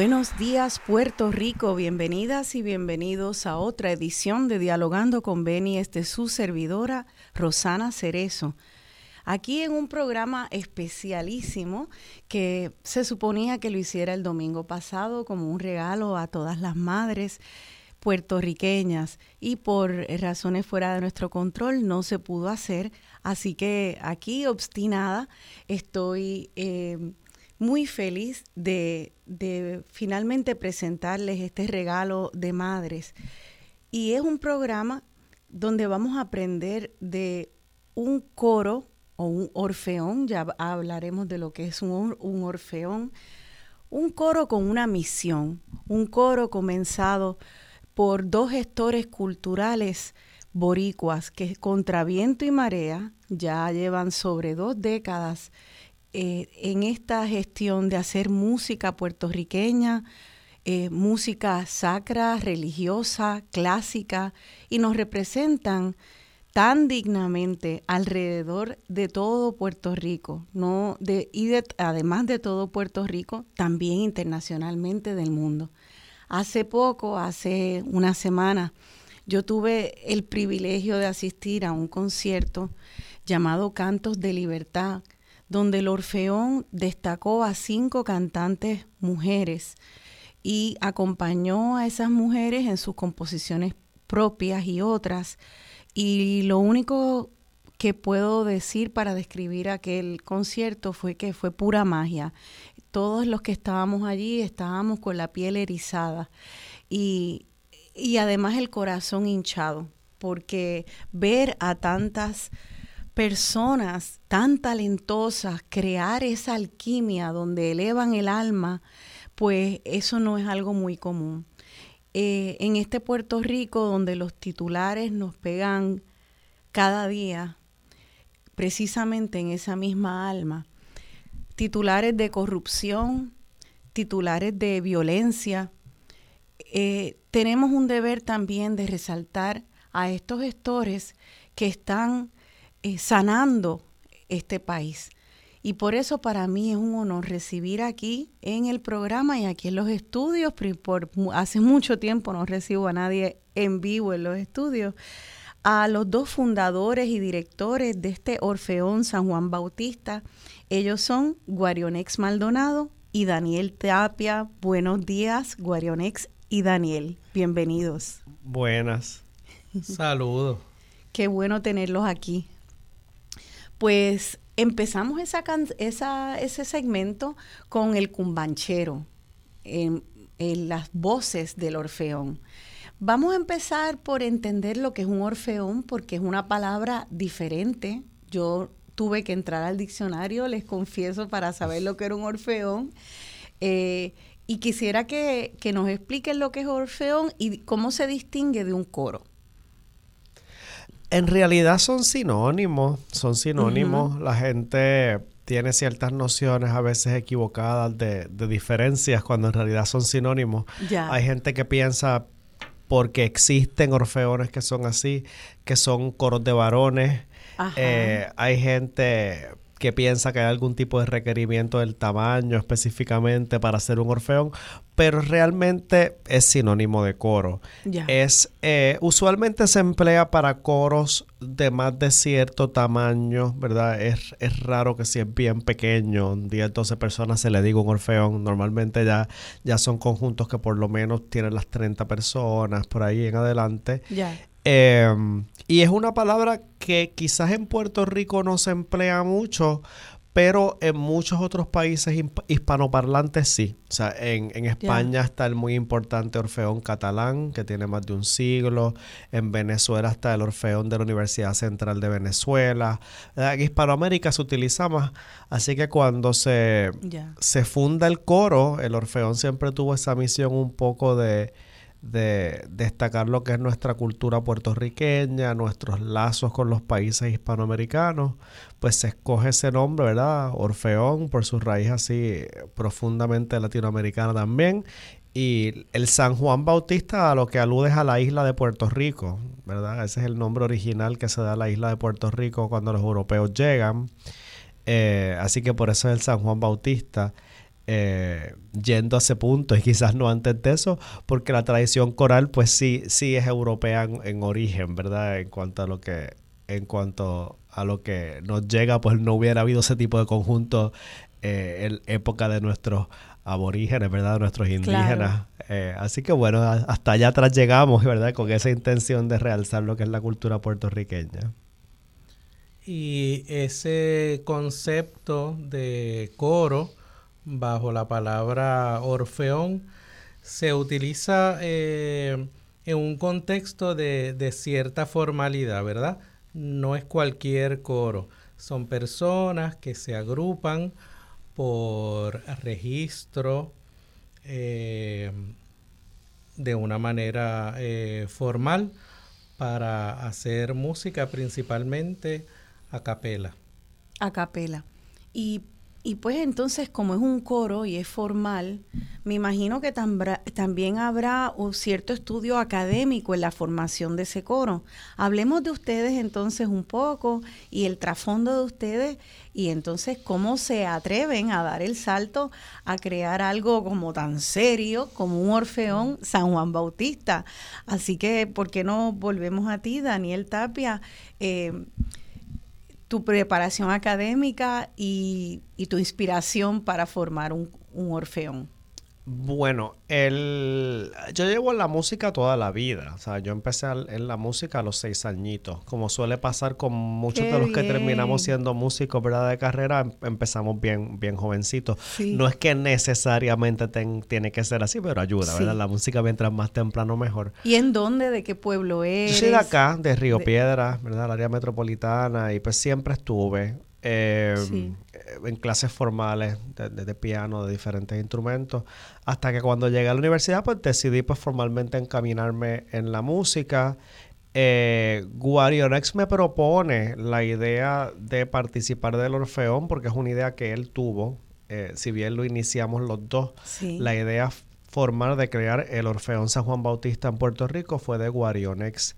Buenos días Puerto Rico, bienvenidas y bienvenidos a otra edición de Dialogando con Beni, este su servidora Rosana Cerezo. Aquí en un programa especialísimo que se suponía que lo hiciera el domingo pasado como un regalo a todas las madres puertorriqueñas. Y por razones fuera de nuestro control no se pudo hacer, así que aquí obstinada estoy eh, muy feliz de, finalmente presentarles este regalo de madres. Y es un programa donde vamos a aprender de un coro o un orfeón, ya hablaremos de lo que es un, un orfeón, un coro con una misión, un coro comenzado por dos gestores culturales boricuas que contra viento y marea ya llevan sobre dos décadas eh, en esta gestión de hacer música puertorriqueña, eh, música sacra, religiosa, clásica, y nos representan tan dignamente alrededor de todo Puerto Rico, no de, y además de todo Puerto Rico, también internacionalmente del mundo. Hace poco, hace una semana, yo tuve el privilegio de asistir a un concierto llamado Cantos de Libertad, donde el Orfeón destacó a cinco cantantes mujeres y acompañó a esas mujeres en sus composiciones propias y otras. Y lo único que puedo decir para describir aquel concierto fue que fue pura magia. Todos los que estábamos allí estábamos con la piel erizada y, y además el corazón hinchado, porque ver a tantas personas tan talentosas crear esa alquimia donde elevan el alma, pues eso no es algo muy común. Eh, en este Puerto Rico, donde los titulares nos pegan cada día, precisamente en esa misma alma, titulares de corrupción, titulares de violencia, eh, tenemos un deber también de resaltar a estos gestores que están eh, sanando este país. Y por eso para mí es un honor recibir aquí en el programa y aquí en los estudios, por, hace mucho tiempo no recibo a nadie en vivo en los estudios, a los dos fundadores y directores de este Orfeón San Juan Bautista. Ellos son Guarionex Maldonado y Daniel Tapia. Buenos días, Guarionex y Daniel. Bienvenidos. Buenas. Saludos. Qué bueno tenerlos aquí pues empezamos ese segmento con el cumbanchero, en, las voces del orfeón. Vamos a empezar por entender lo que es un orfeón, porque es una palabra diferente. Yo tuve que entrar al diccionario, les confieso, para saber lo que era un orfeón. Eh, y quisiera que, que nos expliquen lo que es orfeón y cómo se distingue de un coro. En realidad son sinónimos, son sinónimos. La gente tiene ciertas nociones a veces equivocadas de, diferencias cuando en realidad son sinónimos. Hay gente que piensa porque existen orfeones que son así, que son coros de varones. Eh, hay gente que piensa que hay algún tipo de requerimiento del tamaño específicamente para hacer un orfeón, pero realmente es sinónimo de coro. Es eh, usualmente se emplea para coros de más de cierto tamaño, ¿verdad? Es, es raro que si es bien pequeño, 10, 12 personas se le diga un orfeón. Normalmente ya, ya son conjuntos que por lo menos tienen las 30 personas por ahí en adelante. Em, y es una palabra que quizás en Puerto Rico no se emplea mucho, pero en muchos otros países hispanoparlantes sí. O sea, en, España está el muy importante Orfeón catalán, que tiene más de un siglo. En Venezuela está el Orfeón de la Universidad Central de Venezuela. En Hispanoamérica se utiliza más. Así que cuando se, se funda el coro, el Orfeón siempre tuvo esa misión un poco de de destacar lo que es nuestra cultura puertorriqueña, nuestros lazos con los países hispanoamericanos, pues se escoge ese nombre, ¿verdad? Orfeón, por su raíz así profundamente latinoamericana también. Y el San Juan Bautista a lo que alude es a la isla de Puerto Rico, ¿verdad? Ese es el nombre original que se da a la isla de Puerto Rico cuando los europeos llegan. Eh, así que por eso es el San Juan Bautista. Eh, yendo a ese punto y quizás no antes de eso, porque la tradición coral pues sí, sí es europea en, origen, ¿verdad? En cuanto a lo que, en cuanto a lo que nos llega, pues no hubiera habido ese tipo de conjunto eh, en época de nuestros aborígenes, ¿verdad? De nuestros indígenas. Eh, así que bueno, hasta allá atrás llegamos, ¿verdad? Con esa intención de realzar lo que es la cultura puertorriqueña. Y ese concepto de coro bajo la palabra orfeón se utiliza eh, en un contexto de, cierta formalidad, ¿verdad? No es cualquier coro, son personas que se agrupan por registro eh, de una manera eh, formal para hacer música principalmente a capela. A capela. Y y pues entonces, como es un coro y es formal, me imagino que también habrá un cierto estudio académico en la formación de ese coro. Hablemos de ustedes entonces un poco y el trasfondo de ustedes y entonces cómo se atreven a dar el salto a crear algo como tan serio como un Orfeón San Juan Bautista. Así que, ¿por qué no volvemos a ti, Daniel Tapia? Eh, tu preparación académica y, tu inspiración para formar un, un orfeón? Bueno, el, yo llevo en la música toda la vida. O sea, yo empecé en la música a los seis añitos. Como suele pasar con muchos de los que terminamos siendo músicos, ¿verdad? De carrera, em, empezamos bien, bien jovencitos. No es que necesariamente tiene que ser así, pero ayuda, ¿verdad? La música mientras más temprano mejor. ¿Y en dónde? ¿De qué pueblo es? Yo soy de acá, de Río Piedra, ¿verdad? El área metropolitana. Y pues siempre estuve. Eh, en clases formales de, piano, de diferentes instrumentos, hasta que cuando llegué a la universidad, pues decidí pues formalmente encaminarme en la música. Eh, Guarionex me propone la idea de participar del Orfeón, porque es una idea que él tuvo, eh, si bien lo iniciamos los dos, la idea formal de crear el Orfeón San Juan Bautista en Puerto Rico fue de Guarionex.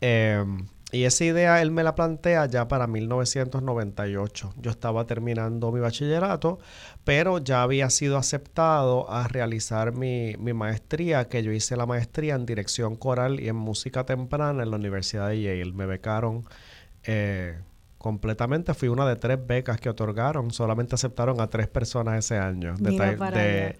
Eh, y esa idea él me la plantea ya para 1998. Yo estaba terminando mi bachillerato, pero ya había sido aceptado a realizar mi, maestría, que yo hice la maestría en dirección coral y en música temprana en la Universidad de Yale. Me becaron eh, completamente. Fui una de tres becas que otorgaron. Solamente aceptaron a tres personas ese año. De,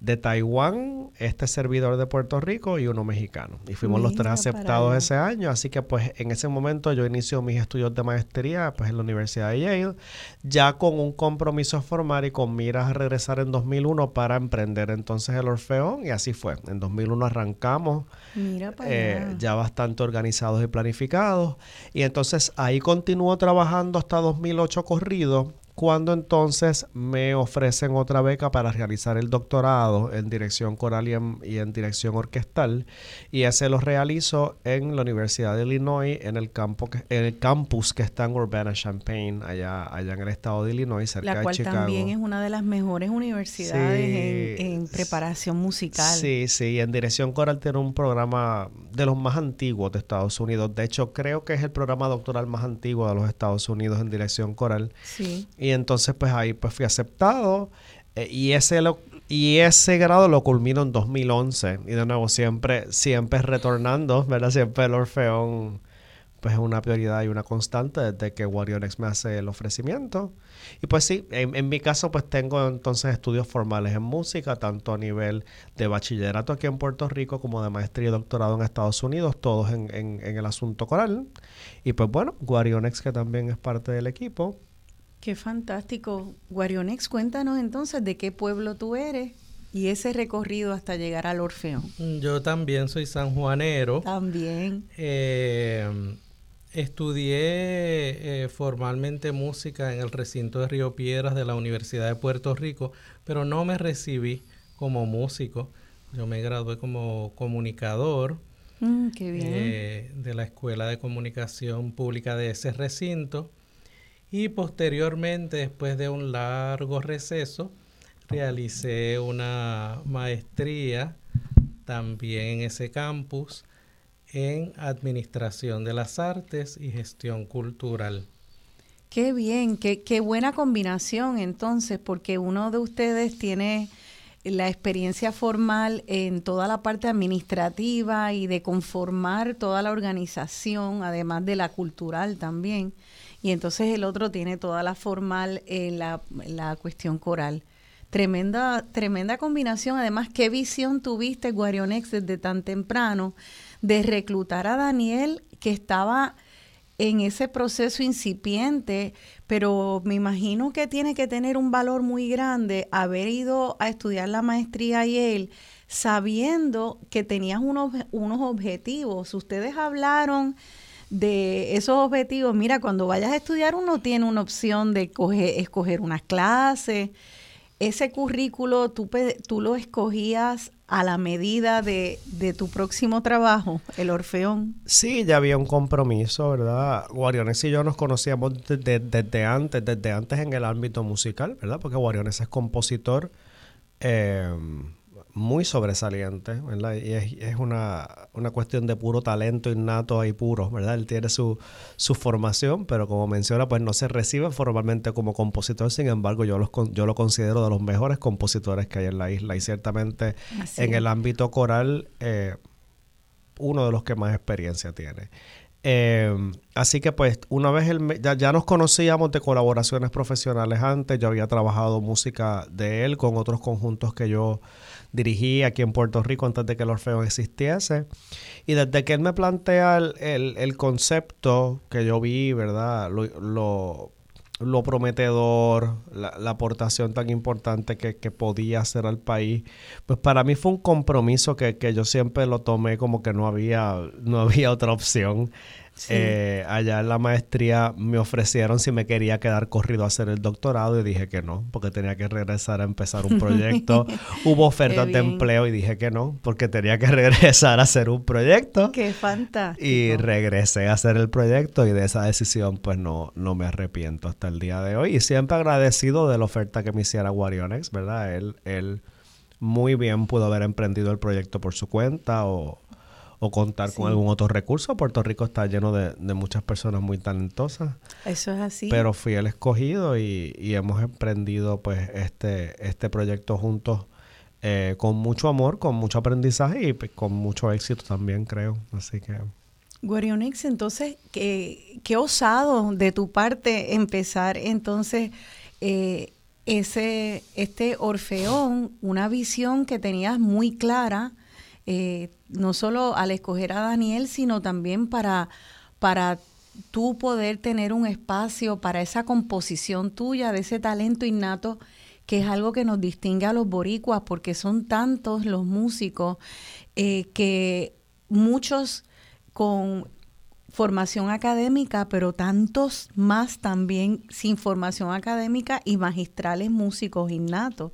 de, Taiwán, este servidor de Puerto Rico y uno mexicano. Y fuimos los tres aceptados ese año, así que pues en ese momento yo inicio mis estudios de maestría pues en la Universidad de Yale, ya con un compromiso formal y con miras a regresar en 2001 para emprender entonces el Orfeón. Y así fue. En 2001 arrancamos eh, ya bastante organizados y planificados. Y entonces ahí continuó trabajando hasta 2008 corrido cuando entonces me ofrecen otra beca para realizar el doctorado en dirección coral y en, dirección orquestal y ese lo realizo en la Universidad de Illinois en el campo en el campus que está en Urbana Champaign allá allá en el estado de Illinois cerca la cual de Chicago. también es una de las mejores universidades en, preparación musical. sí sí en dirección coral tiene un programa de los más antiguos de Estados Unidos. De hecho creo que es el programa doctoral más antiguo de los Estados Unidos en dirección coral. Sí. Y entonces pues ahí pues fui aceptado eh, y ese y ese grado lo culmino en 2011 y de nuevo siempre siempre retornando, ¿verdad? Siempre el Orfeón pues es una prioridad y una constante desde que Warionex me hace el ofrecimiento. Y pues sí, en, mi caso pues tengo entonces estudios formales en música, tanto a nivel de bachillerato aquí en Puerto Rico como de maestría y doctorado en Estados Unidos, todos en, en, en el asunto coral. Y pues bueno, Guarionex que también es parte del equipo, Qué fantástico. Guarionex, cuéntanos entonces de qué pueblo tú eres y ese recorrido hasta llegar al Orfeón. Yo también soy sanjuanero. También. Eh, estudié eh, formalmente música en el recinto de Río Piedras de la Universidad de Puerto Rico, pero no me recibí como músico. Yo me gradué como comunicador. Mm, qué bien. Eh, de la Escuela de Comunicación Pública de ese recinto y posteriormente, después de un largo receso, realicé una maestría también en ese campus en Administración de las Artes y Gestión Cultural. Qué bien, qué, qué buena combinación entonces, porque uno de ustedes tiene la experiencia formal en toda la parte administrativa y de conformar toda la organización, además de la cultural también. Y entonces el otro tiene toda la formal en la, la cuestión coral. Tremenda, tremenda combinación. Además, ¿qué visión tuviste, Guarionex, desde tan temprano de reclutar a Daniel, que estaba en ese proceso incipiente, pero me imagino que tiene que tener un valor muy grande haber ido a estudiar la maestría y él, sabiendo que tenías unos, unos objetivos. Ustedes hablaron de esos objetivos. Mira, cuando vayas a estudiar uno tiene una opción de escoger unas clases. Ese currículo tú, tú lo escogías a la medida de, tu próximo trabajo, el Orfeón? Sí, ya había un compromiso, ¿verdad? Guariones y yo nos conocíamos desde, antes, desde antes en el ámbito musical, ¿verdad? Porque Guariones es compositor. Eh, muy sobresaliente, ¿verdad? Y es, una, cuestión de puro talento innato y puro, ¿verdad? Él tiene su, su, formación, pero como menciona, pues no se recibe formalmente como compositor, sin embargo, yo, los, yo lo considero de los mejores compositores que hay en la isla y ciertamente en el ámbito coral, eh, uno de los que más experiencia tiene. Eh, así que pues una vez ya, ya, nos conocíamos de colaboraciones profesionales antes, yo había trabajado música de él con otros conjuntos que yo dirigí aquí en Puerto Rico antes de que el Orfeo existiese. Y desde que él me plantea el, concepto que yo vi, ¿verdad? Lo, lo, prometedor, la, aportación tan importante que, podía hacer al país, pues para mí fue un compromiso que, que yo siempre lo tomé como que no había, no había otra opción. Eh, allá en la maestría me ofrecieron si me quería quedar corrido a hacer el doctorado y dije que no, porque tenía que regresar a empezar un proyecto. Hubo ofertas de empleo y dije que no, porque tenía que regresar a hacer un proyecto. ¡Qué fantástico! Y regresé a hacer el proyecto y de esa decisión pues no, no me arrepiento hasta el día de hoy. Y siempre agradecido de la oferta que me hiciera Guarionex, ¿verdad? Él, él muy bien pudo haber emprendido el proyecto por su cuenta o o contar con algún otro recurso. Puerto Rico está lleno de, muchas personas muy talentosas. Eso es así. Pero fui el escogido y, hemos emprendido pues este, este proyecto juntos eh, con mucho amor, con mucho aprendizaje y pues, con mucho éxito también, creo. Así que... Guarionix, entonces, qué, qué osado de tu parte empezar entonces eh, ese, este Orfeón, una visión que tenías muy clara eh, no solo al escoger a Daniel, sino también para, para tú poder tener un espacio para esa composición tuya, de ese talento innato, que es algo que nos distingue a los boricuas, porque son tantos los músicos eh, que muchos con formación académica, pero tantos más también sin formación académica y magistrales músicos innatos.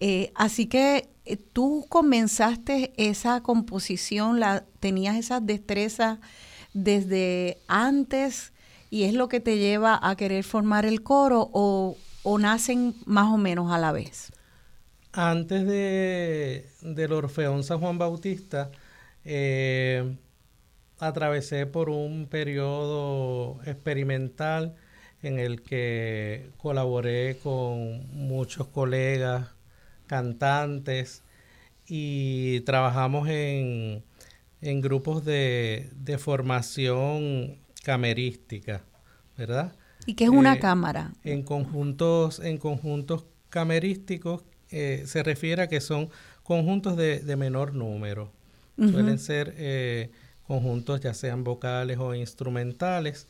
Eh, así que tú comenzaste esa composición, la, tenías esas destrezas desde antes y es lo que te lleva a querer formar el coro o, nacen más o menos a la vez. Antes de, del Orfeón San Juan Bautista, eh, atravesé por un periodo experimental en el que colaboré con muchos colegas cantantes y trabajamos en, grupos de, formación camerística, ¿verdad? ¿Y qué es una eh, cámara? En conjuntos, en conjuntos camerísticos eh, se refiere a que son conjuntos de, menor número. Suelen ser eh, conjuntos ya sean vocales o instrumentales,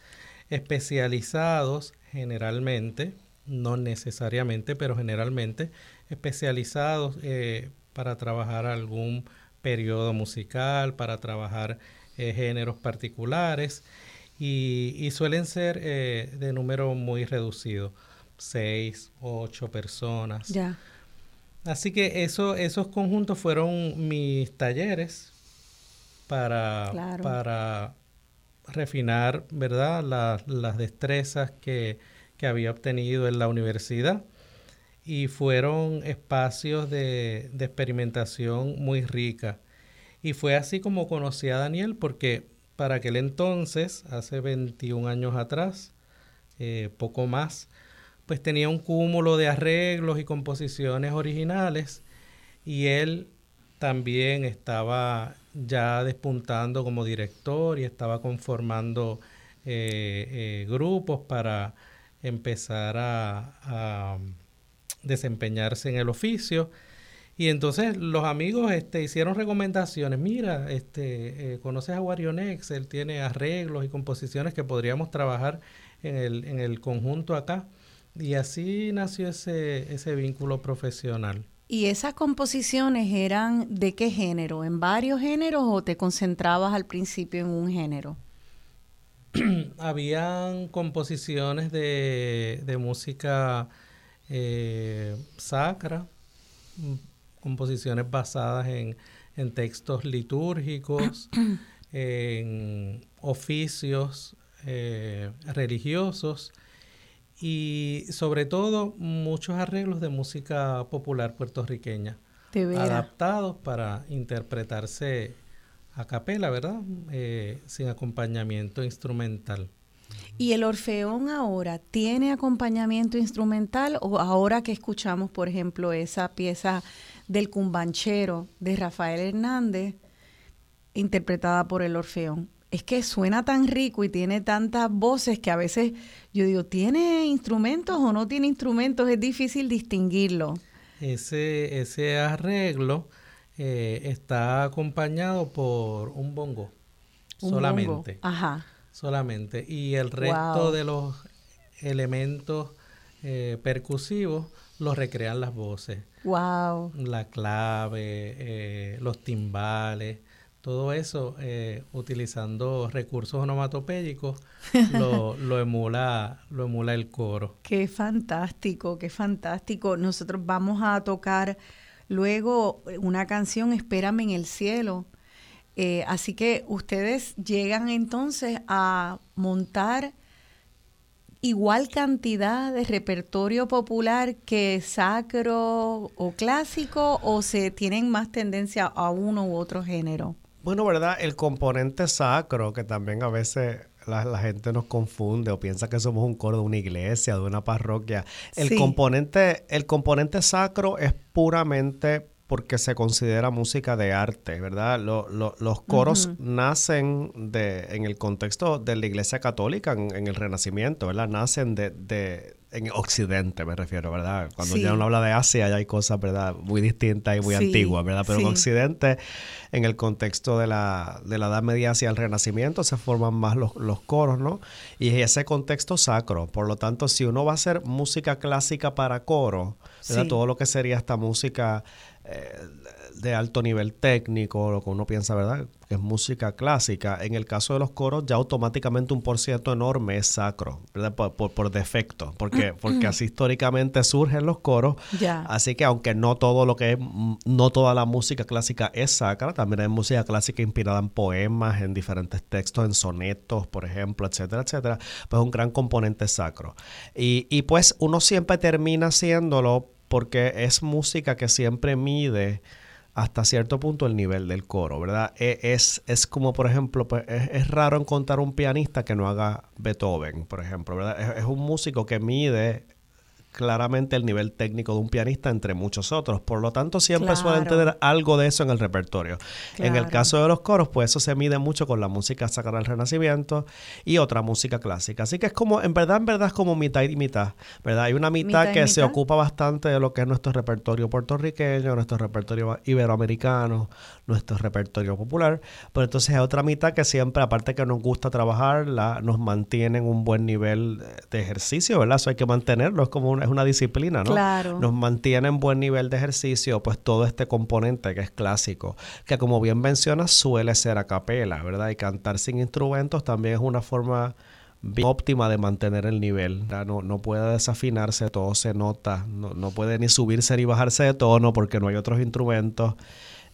especializados generalmente, no necesariamente, pero generalmente especializados eh, para trabajar algún periodo musical, para trabajar eh, géneros particulares y, suelen ser eh, de número muy reducido, seis, ocho personas. Ya. Así que eso, esos conjuntos fueron mis talleres para, para refinar, ¿verdad? las destrezas que, que había obtenido en la universidad y fueron espacios de, experimentación muy rica. Y fue así como conocí a Daniel porque para aquel entonces, hace 21 años atrás, eh, poco más, pues tenía un cúmulo de arreglos y composiciones originales y él también estaba ya despuntando como director y estaba conformando eh, grupos para empezar a, desempeñarse en el oficio. Y entonces los amigos este, hicieron recomendaciones. Mira, este, eh, conoces a Warionex, él tiene arreglos y composiciones que podríamos trabajar en el, en el conjunto acá. Y así nació ese, ese vínculo profesional. ¿Y esas composiciones eran de qué género? ¿En varios géneros o te concentrabas al principio en un género? habían composiciones de, de música eh, sacra, mm, composiciones basadas en, en textos litúrgicos, en oficios eh, religiosos y sobre todo muchos arreglos de música popular puertorriqueña, adaptados para interpretarse a capela, ¿verdad? Eh, sin acompañamiento instrumental. ¿Y el Orfeón ahora tiene acompañamiento instrumental o ahora que escuchamos, por ejemplo, esa pieza del cumbanchero de Rafael Hernández, interpretada por el Orfeón? Es que suena tan rico y tiene tantas voces que a veces yo digo, ¿tiene instrumentos o no tiene instrumentos? Es difícil distinguirlo. Ese, ese arreglo eh, está acompañado por un bongo solamente. Ajá. Solamente. Y el resto de los elementos eh, percusivos los recrean las voces. Wow. La clave, eh, los timbales, todo eso utilizando recursos onomatopédicos lo, lo, emula, lo emula el coro. Qué fantástico, qué fantástico. Nosotros vamos a tocar Luego, una canción, Espérame en el cielo. Eh, así que ustedes llegan entonces a montar igual cantidad de repertorio popular que sacro o clásico o se tienen más tendencia a uno u otro género? Bueno, ¿verdad? El componente sacro, que también a veces la, gente nos confunde o piensa que somos un coro de una iglesia, de una parroquia. El, componente, el componente sacro es puramente porque se considera música de arte, ¿verdad? los coros nacen de, en el contexto de la Iglesia Católica, en, el Renacimiento, ¿verdad? Nacen de, en Occidente me refiero, ¿verdad? Cuando ya uno habla de Asia ya hay cosas, ¿verdad? Muy distintas y muy antiguas, ¿verdad? Pero en Occidente, en el contexto de la, de la Edad Media hacia el Renacimiento, se forman más los, los coros, ¿no? Y ese contexto sacro. Por lo tanto, si uno va a hacer música clásica para coro, ¿verdad? Todo lo que sería esta música eh, de alto nivel técnico, lo que uno piensa, ¿verdad? Que es música clásica. En el caso de los coros, ya automáticamente un por ciento enorme es sacro, ¿verdad? Por, por, defecto, porque, porque así históricamente surgen los coros. Así que aunque no todo lo que es, no toda la música clásica es sacra, también hay música clásica inspirada en poemas, en diferentes textos, en sonetos, por ejemplo, etcétera, etcétera. Pues un gran componente sacro. Y, y pues uno siempre termina haciéndolo porque es música que siempre mide hasta cierto punto el nivel del coro, ¿verdad? E, es, es como, por ejemplo, pues, es, raro encontrar un pianista que no haga Beethoven, por ejemplo, ¿verdad? es un músico que mide claramente el nivel técnico de un pianista entre muchos otros. Por lo tanto, siempre suelen tener algo de eso en el repertorio. En el caso de los coros, pues eso se mide mucho con la música sacra del Renacimiento y otra música clásica. Así que es como, en verdad, en verdad es como mitad y mitad, ¿verdad? Hay una mitad, que se ocupa bastante de lo que es nuestro repertorio puertorriqueño, nuestro repertorio iberoamericano, nuestro repertorio popular, pero entonces hay otra mitad que siempre, aparte que nos gusta trabajar, la, nos mantiene en un buen nivel de ejercicio, ¿verdad? Eso hay que mantenerlo, es como una, es una disciplina, ¿no? Claro. Nos mantiene en buen nivel de ejercicio, pues todo este componente que es clásico, que como bien mencionas suele ser a capela, ¿verdad? Y cantar sin instrumentos también es una forma óptima de mantener el nivel. No, no puede desafinarse, todo se nota, no, no puede ni subirse ni bajarse de tono porque no hay otros instrumentos.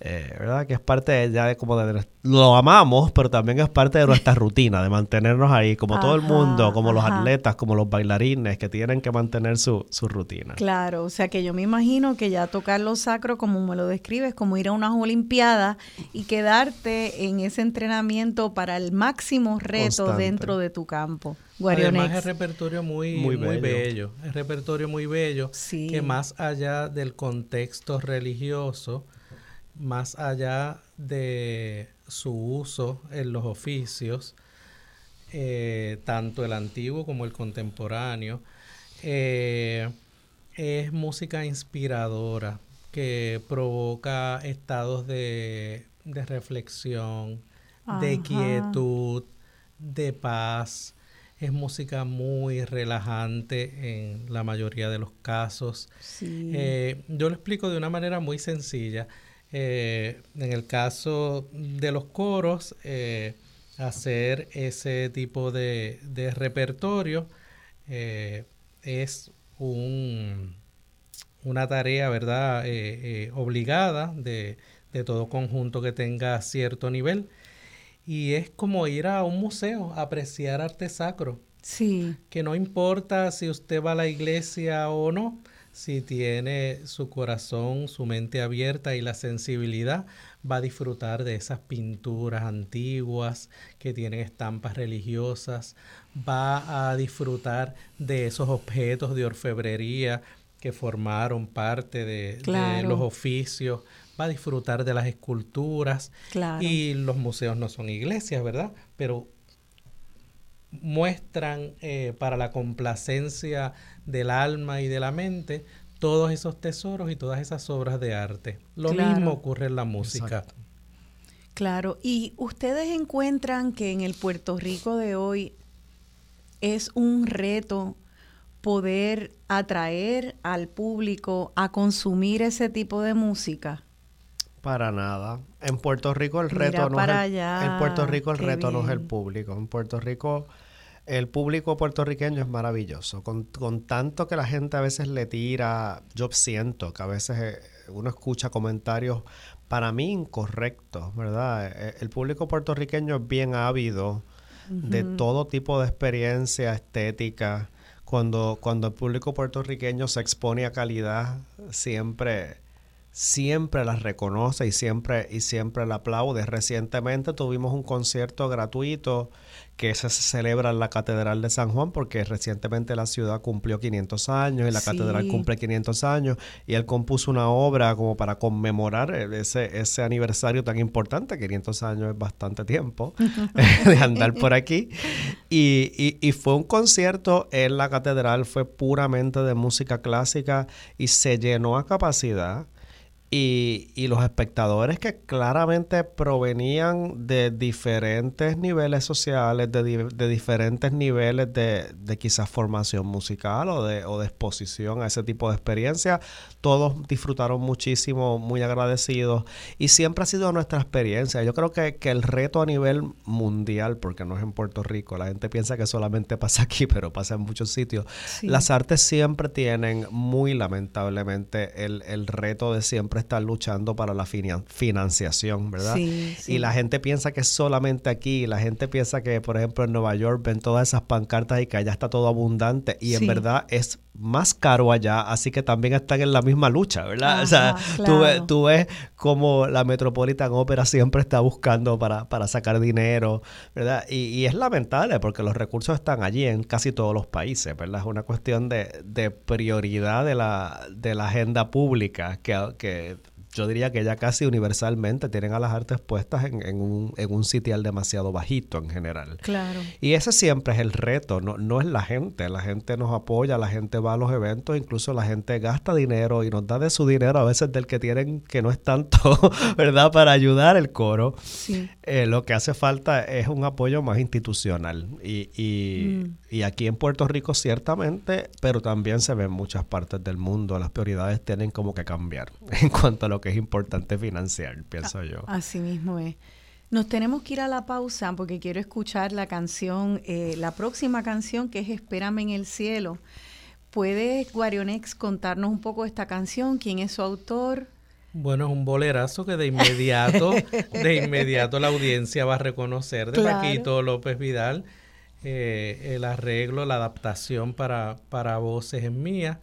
Eh, ¿verdad? Que es parte ya de como de... Lo amamos, pero también es parte de nuestra rutina, de mantenernos ahí, como todo el mundo, como los atletas, como los bailarines, que tienen que mantener su, su rutina. Claro, o sea que yo me imagino que ya tocar lo sacro, como me lo describes, como ir a unas Olimpiadas y quedarte en ese entrenamiento para el máximo reto dentro de tu campo. Además es repertorio muy, muy, bello. Es repertorio muy bello que más allá del contexto religioso, más allá de su uso en los oficios, eh, tanto el antiguo como el contemporáneo, eh, es música inspiradora que provoca estados de, reflexión, de quietud, de paz. Es música muy relajante en la mayoría de los casos. Eh, yo lo explico de una manera muy sencilla. Eh, en el caso de los coros, eh, hacer ese tipo de, repertorio eh, es un, una tarea, ¿verdad?, obligada de, de, todo conjunto que tenga cierto nivel. Y es como ir a un museo, a apreciar arte sacro. Sí. Que no importa si usted va a la iglesia o no, si tiene su corazón, su mente abierta y la sensibilidad, va a disfrutar de esas pinturas antiguas que tienen estampas religiosas, va a disfrutar de esos objetos de orfebrería que formaron parte de, los oficios, va a disfrutar de las esculturas y los museos no son iglesias, ¿verdad? Pero muestran eh, para la complacencia del alma y de la mente todos esos tesoros y todas esas obras de arte. Lo mismo ocurre en la música. Claro, y ustedes encuentran que en el Puerto Rico de hoy es un reto poder atraer al público a consumir ese tipo de música. Para nada. En Puerto Rico el reto no es el, en Puerto Rico el reto no es el público. En Puerto Rico el público puertorriqueño es maravilloso. Con, tanto que la gente a veces le tira, yo siento que a veces eh, uno escucha comentarios para mí incorrectos, ¿verdad? Eh, el público puertorriqueño es bien ávido de todo tipo de experiencia estética. Cuando, cuando el público puertorriqueño se expone a calidad, siempre siempre la reconoce y siempre, y siempre la aplaude. Recientemente tuvimos un concierto gratuito que se celebra en la Catedral de San Juan porque recientemente la ciudad cumplió 500 años y la catedral cumple 500 años y él compuso una obra como para conmemorar ese, ese aniversario tan importante, 500 años es bastante tiempo de andar por aquí. Y, y, y fue un concierto en la catedral, fue puramente de música clásica y se llenó a capacidad y, los espectadores que claramente provenían de diferentes niveles sociales, de, diferentes niveles de, quizás formación musical o de, o de exposición a ese tipo de experiencia, todos disfrutaron muchísimo, muy agradecidos y siempre ha sido nuestra experiencia. Yo creo que, el reto a nivel mundial, porque no es en Puerto Rico, la gente piensa que solamente pasa aquí, pero pasa en muchos sitios, las artes siempre tienen muy lamentablemente el, el reto de siempre estar luchando para la financiación, ¿verdad? Y la gente piensa que es solamente aquí, la gente piensa que, por ejemplo, en Nueva York ven todas esas pancartas y que allá está todo abundante y en verdad es más caro allá, así que también están en la misma lucha, ¿verdad? o sea, tú, ves, como la Metropolitan Opera siempre está buscando para, para sacar dinero, ¿verdad? Y, es lamentable porque los recursos están allí en casi todos los países, ¿verdad? Es una cuestión de, de prioridad de la, de la agenda pública que, que yo diría que ya casi universalmente tienen a las artes puestas en, en, un, en un sitial demasiado bajito en general. Claro. Y ese siempre es el reto, no, no es la gente, la gente nos apoya, la gente va a los eventos, incluso la gente gasta dinero y nos da de su dinero a veces del que tienen que no es tanto, ¿verdad? Para ayudar el coro. Sí. Eh, lo que hace falta es un apoyo más institucional y, y, mm. y aquí en Puerto Rico ciertamente, pero también se ve en muchas partes del mundo, las prioridades tienen como que cambiar en cuanto a lo que es importante financiar, pienso yo. Así mismo es. Nos tenemos que ir a la pausa porque quiero escuchar la canción, eh, la próxima canción que es Espérame en el cielo. ¿Puede Guarionex contarnos un poco esta canción? ¿Quién es su autor? Bueno, es un bolerazo que de inmediato, de inmediato la audiencia va a reconocer de Paquito López Vidal. Eh, el arreglo, la adaptación para, para voces en mía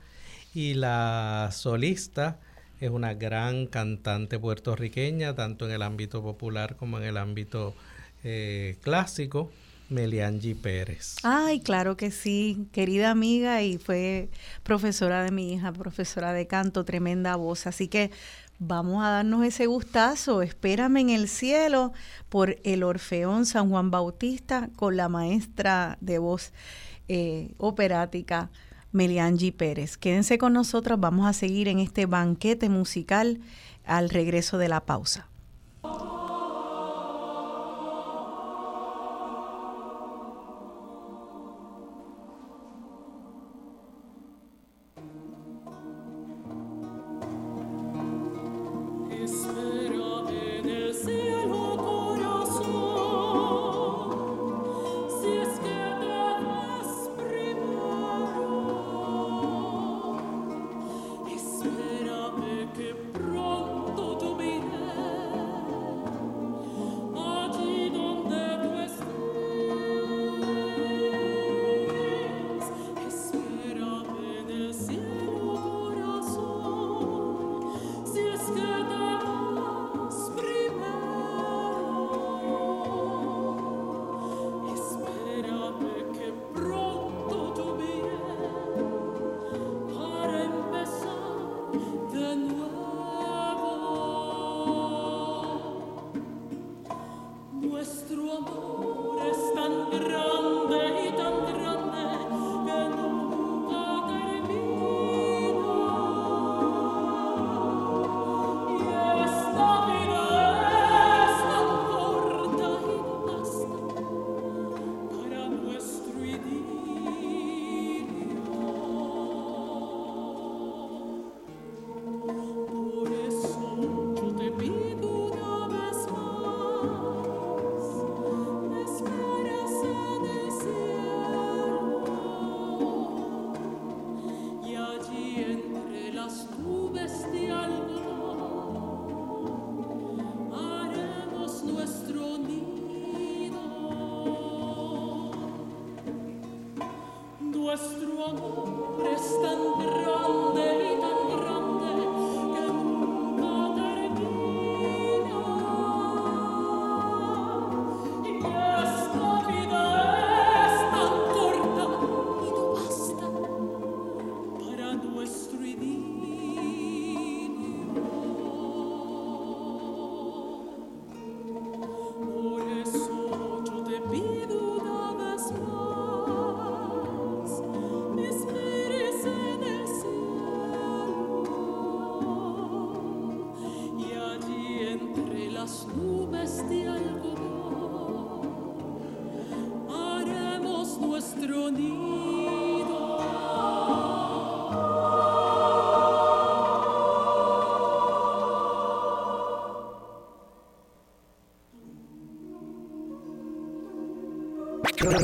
y la solista es una gran cantante puertorriqueña, tanto en el ámbito popular como en el ámbito eh, clásico. Meliangi Pérez. Ay, claro que sí, querida amiga y fue profesora de mi hija, profesora de canto, tremenda voz. Así que vamos a darnos ese gustazo. Espérame en el cielo por el Orfeón San Juan Bautista con la maestra de voz eh, operática Meliangi Pérez. Quédense con nosotros, vamos a seguir en este banquete musical al regreso de la pausa.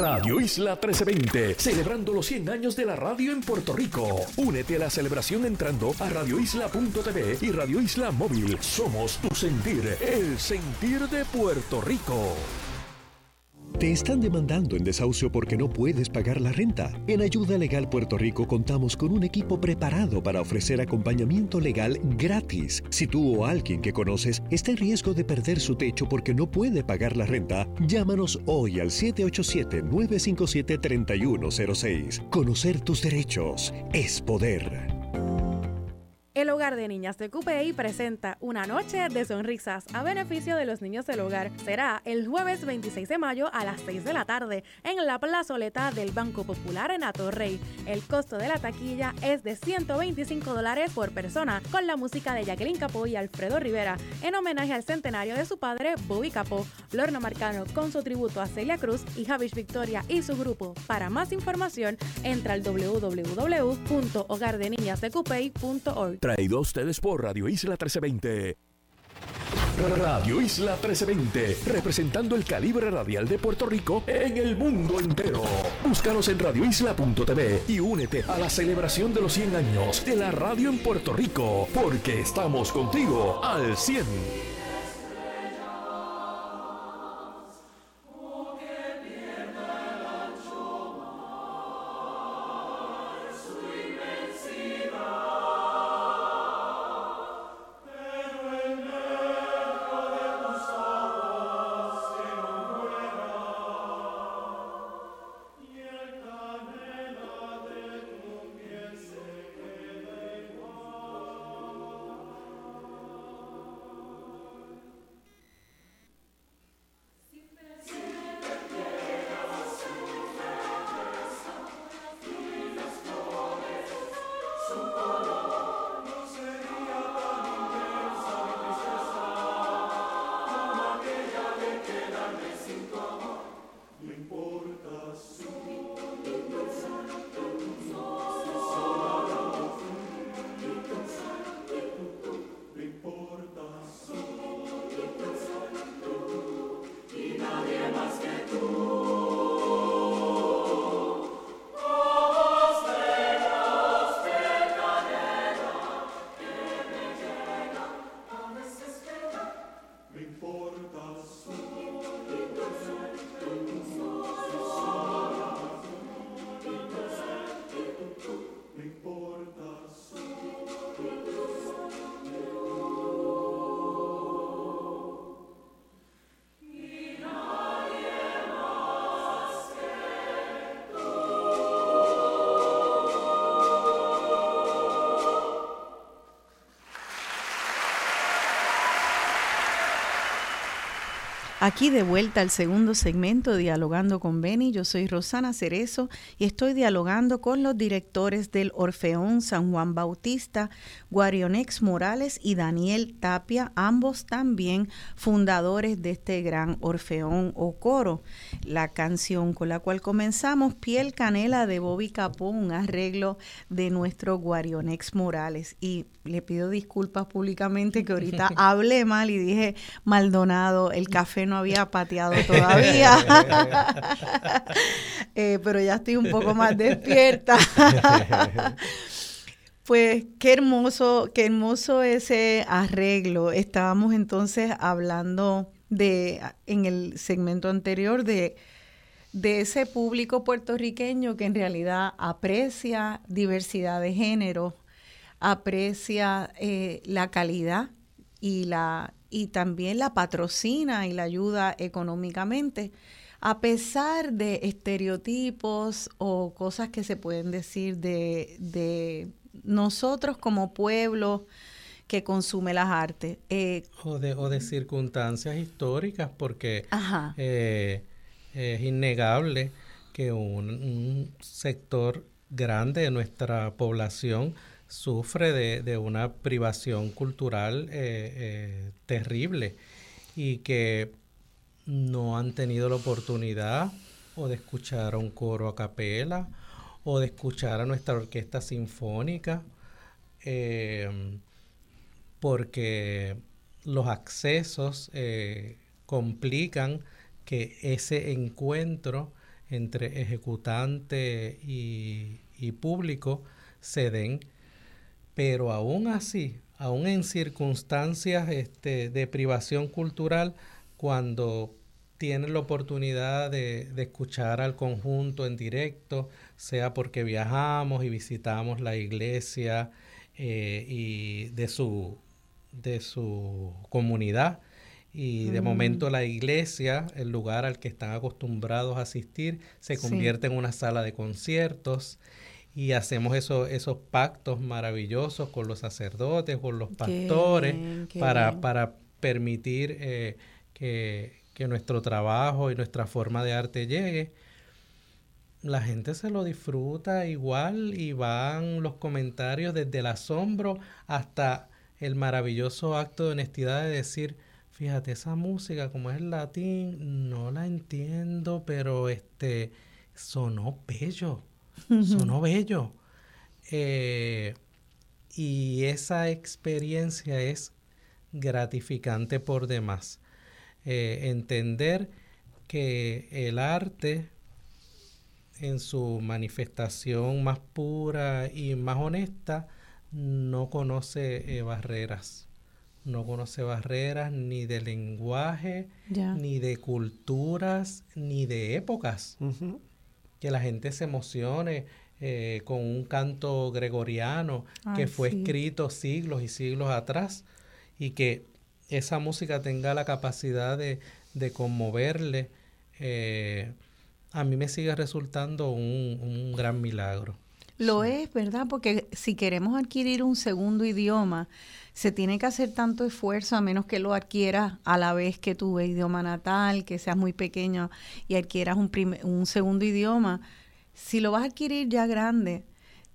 Radio Isla 1320, celebrando los 100 años de la radio en Puerto Rico. Únete a la celebración entrando a radioisla.tv y Radio Isla Móvil. Somos tu sentir, el sentir de Puerto Rico. Te están demandando en desahucio porque no puedes pagar la renta. En Ayuda Legal Puerto Rico contamos con un equipo preparado para ofrecer acompañamiento legal gratis. Si tú o alguien que conoces está en riesgo de perder su techo porque no puede pagar la renta, llámanos hoy al 787-957-3106. Conocer tus derechos es poder. Hogar de Niñas de CUPEI presenta una noche de sonrisas a beneficio de los niños del hogar. Será el jueves 26 de mayo a las 6 de la tarde en la plazoleta del Banco Popular en Atorrey. El costo de la taquilla es de 125 dólares por persona, con la música de Jacqueline Capó y Alfredo Rivera, en homenaje al centenario de su padre, Bobby Capó. Lorna Marcano con su tributo a Celia Cruz y Javish Victoria y su grupo. Para más información, entra al www.hogardeniñasdecupey.org traído a ustedes por Radio Isla 1320. Radio Isla 1320, representando el calibre radial de Puerto Rico en el mundo entero. Búscanos en radioisla.tv y únete a la celebración de los 100 años de la radio en Puerto Rico, porque estamos contigo al 100. Aquí de vuelta al segundo segmento Dialogando con Beni. Yo soy Rosana Cerezo y estoy dialogando con los directores del Orfeón San Juan Bautista, Guarionex Morales y Daniel Tapia, ambos también fundadores de este gran Orfeón o coro. La canción con la cual comenzamos, Piel Canela de Bobby Capó, un arreglo de nuestro Guarionex Morales. Y le pido disculpas públicamente que ahorita hablé mal y dije Maldonado, el café no había pateado todavía, eh, pero ya estoy un poco más despierta. Pues qué hermoso, qué hermoso ese arreglo. Estábamos entonces hablando de en el segmento anterior de, de ese público puertorriqueño que en realidad aprecia diversidad de género, aprecia eh, la calidad y la y también la patrocina y la ayuda económicamente, a pesar de estereotipos o cosas que se pueden decir de, nosotros como pueblo que consume las artes. Eh, o, de, o de circunstancias históricas, porque eh, es innegable que un sector grande de nuestra población sufre de, una privación cultural eh, eh, terrible y que no han tenido la oportunidad o de escuchar a un coro a capela o de escuchar a nuestra orquesta sinfónica eh, porque los accesos complican que ese encuentro entre ejecutante y, y público se den. Pero aún así, aún en circunstancias este, de privación cultural, cuando tienen la oportunidad de, escuchar al conjunto en directo, sea porque viajamos y visitamos la iglesia eh, y de su, de su comunidad, y de momento la iglesia, el lugar al que están acostumbrados a asistir, se convierte en una sala de conciertos y hacemos esos pactos maravillosos con los sacerdotes, con los pastores, para, para, permitir eh, que, nuestro trabajo y nuestra forma de arte llegue. La gente se lo disfruta igual y van los comentarios desde el asombro hasta el maravilloso acto de honestidad de decir, fíjate, esa música como es latín, no la entiendo, pero este sonó bello sonó bello. Eh, y esa experiencia es gratificante por demás. Eh, entender que el arte en su manifestación más pura y más honesta no conoce eh, barreras. No conoce barreras ni de lenguaje, ni de culturas, ni de épocas. Que la gente se emocione eh, con un canto gregoriano que fue escrito siglos y siglos atrás y que esa música tenga la capacidad de, conmoverle, eh, a mí me sigue resultando un, gran milagro. Lo es, ¿verdad? Porque si queremos adquirir un segundo idioma, se tiene que hacer tanto esfuerzo a menos que lo adquieras a la vez que tu idioma natal, que seas muy pequeño y adquieras un, un segundo idioma. Si lo vas a adquirir ya grande,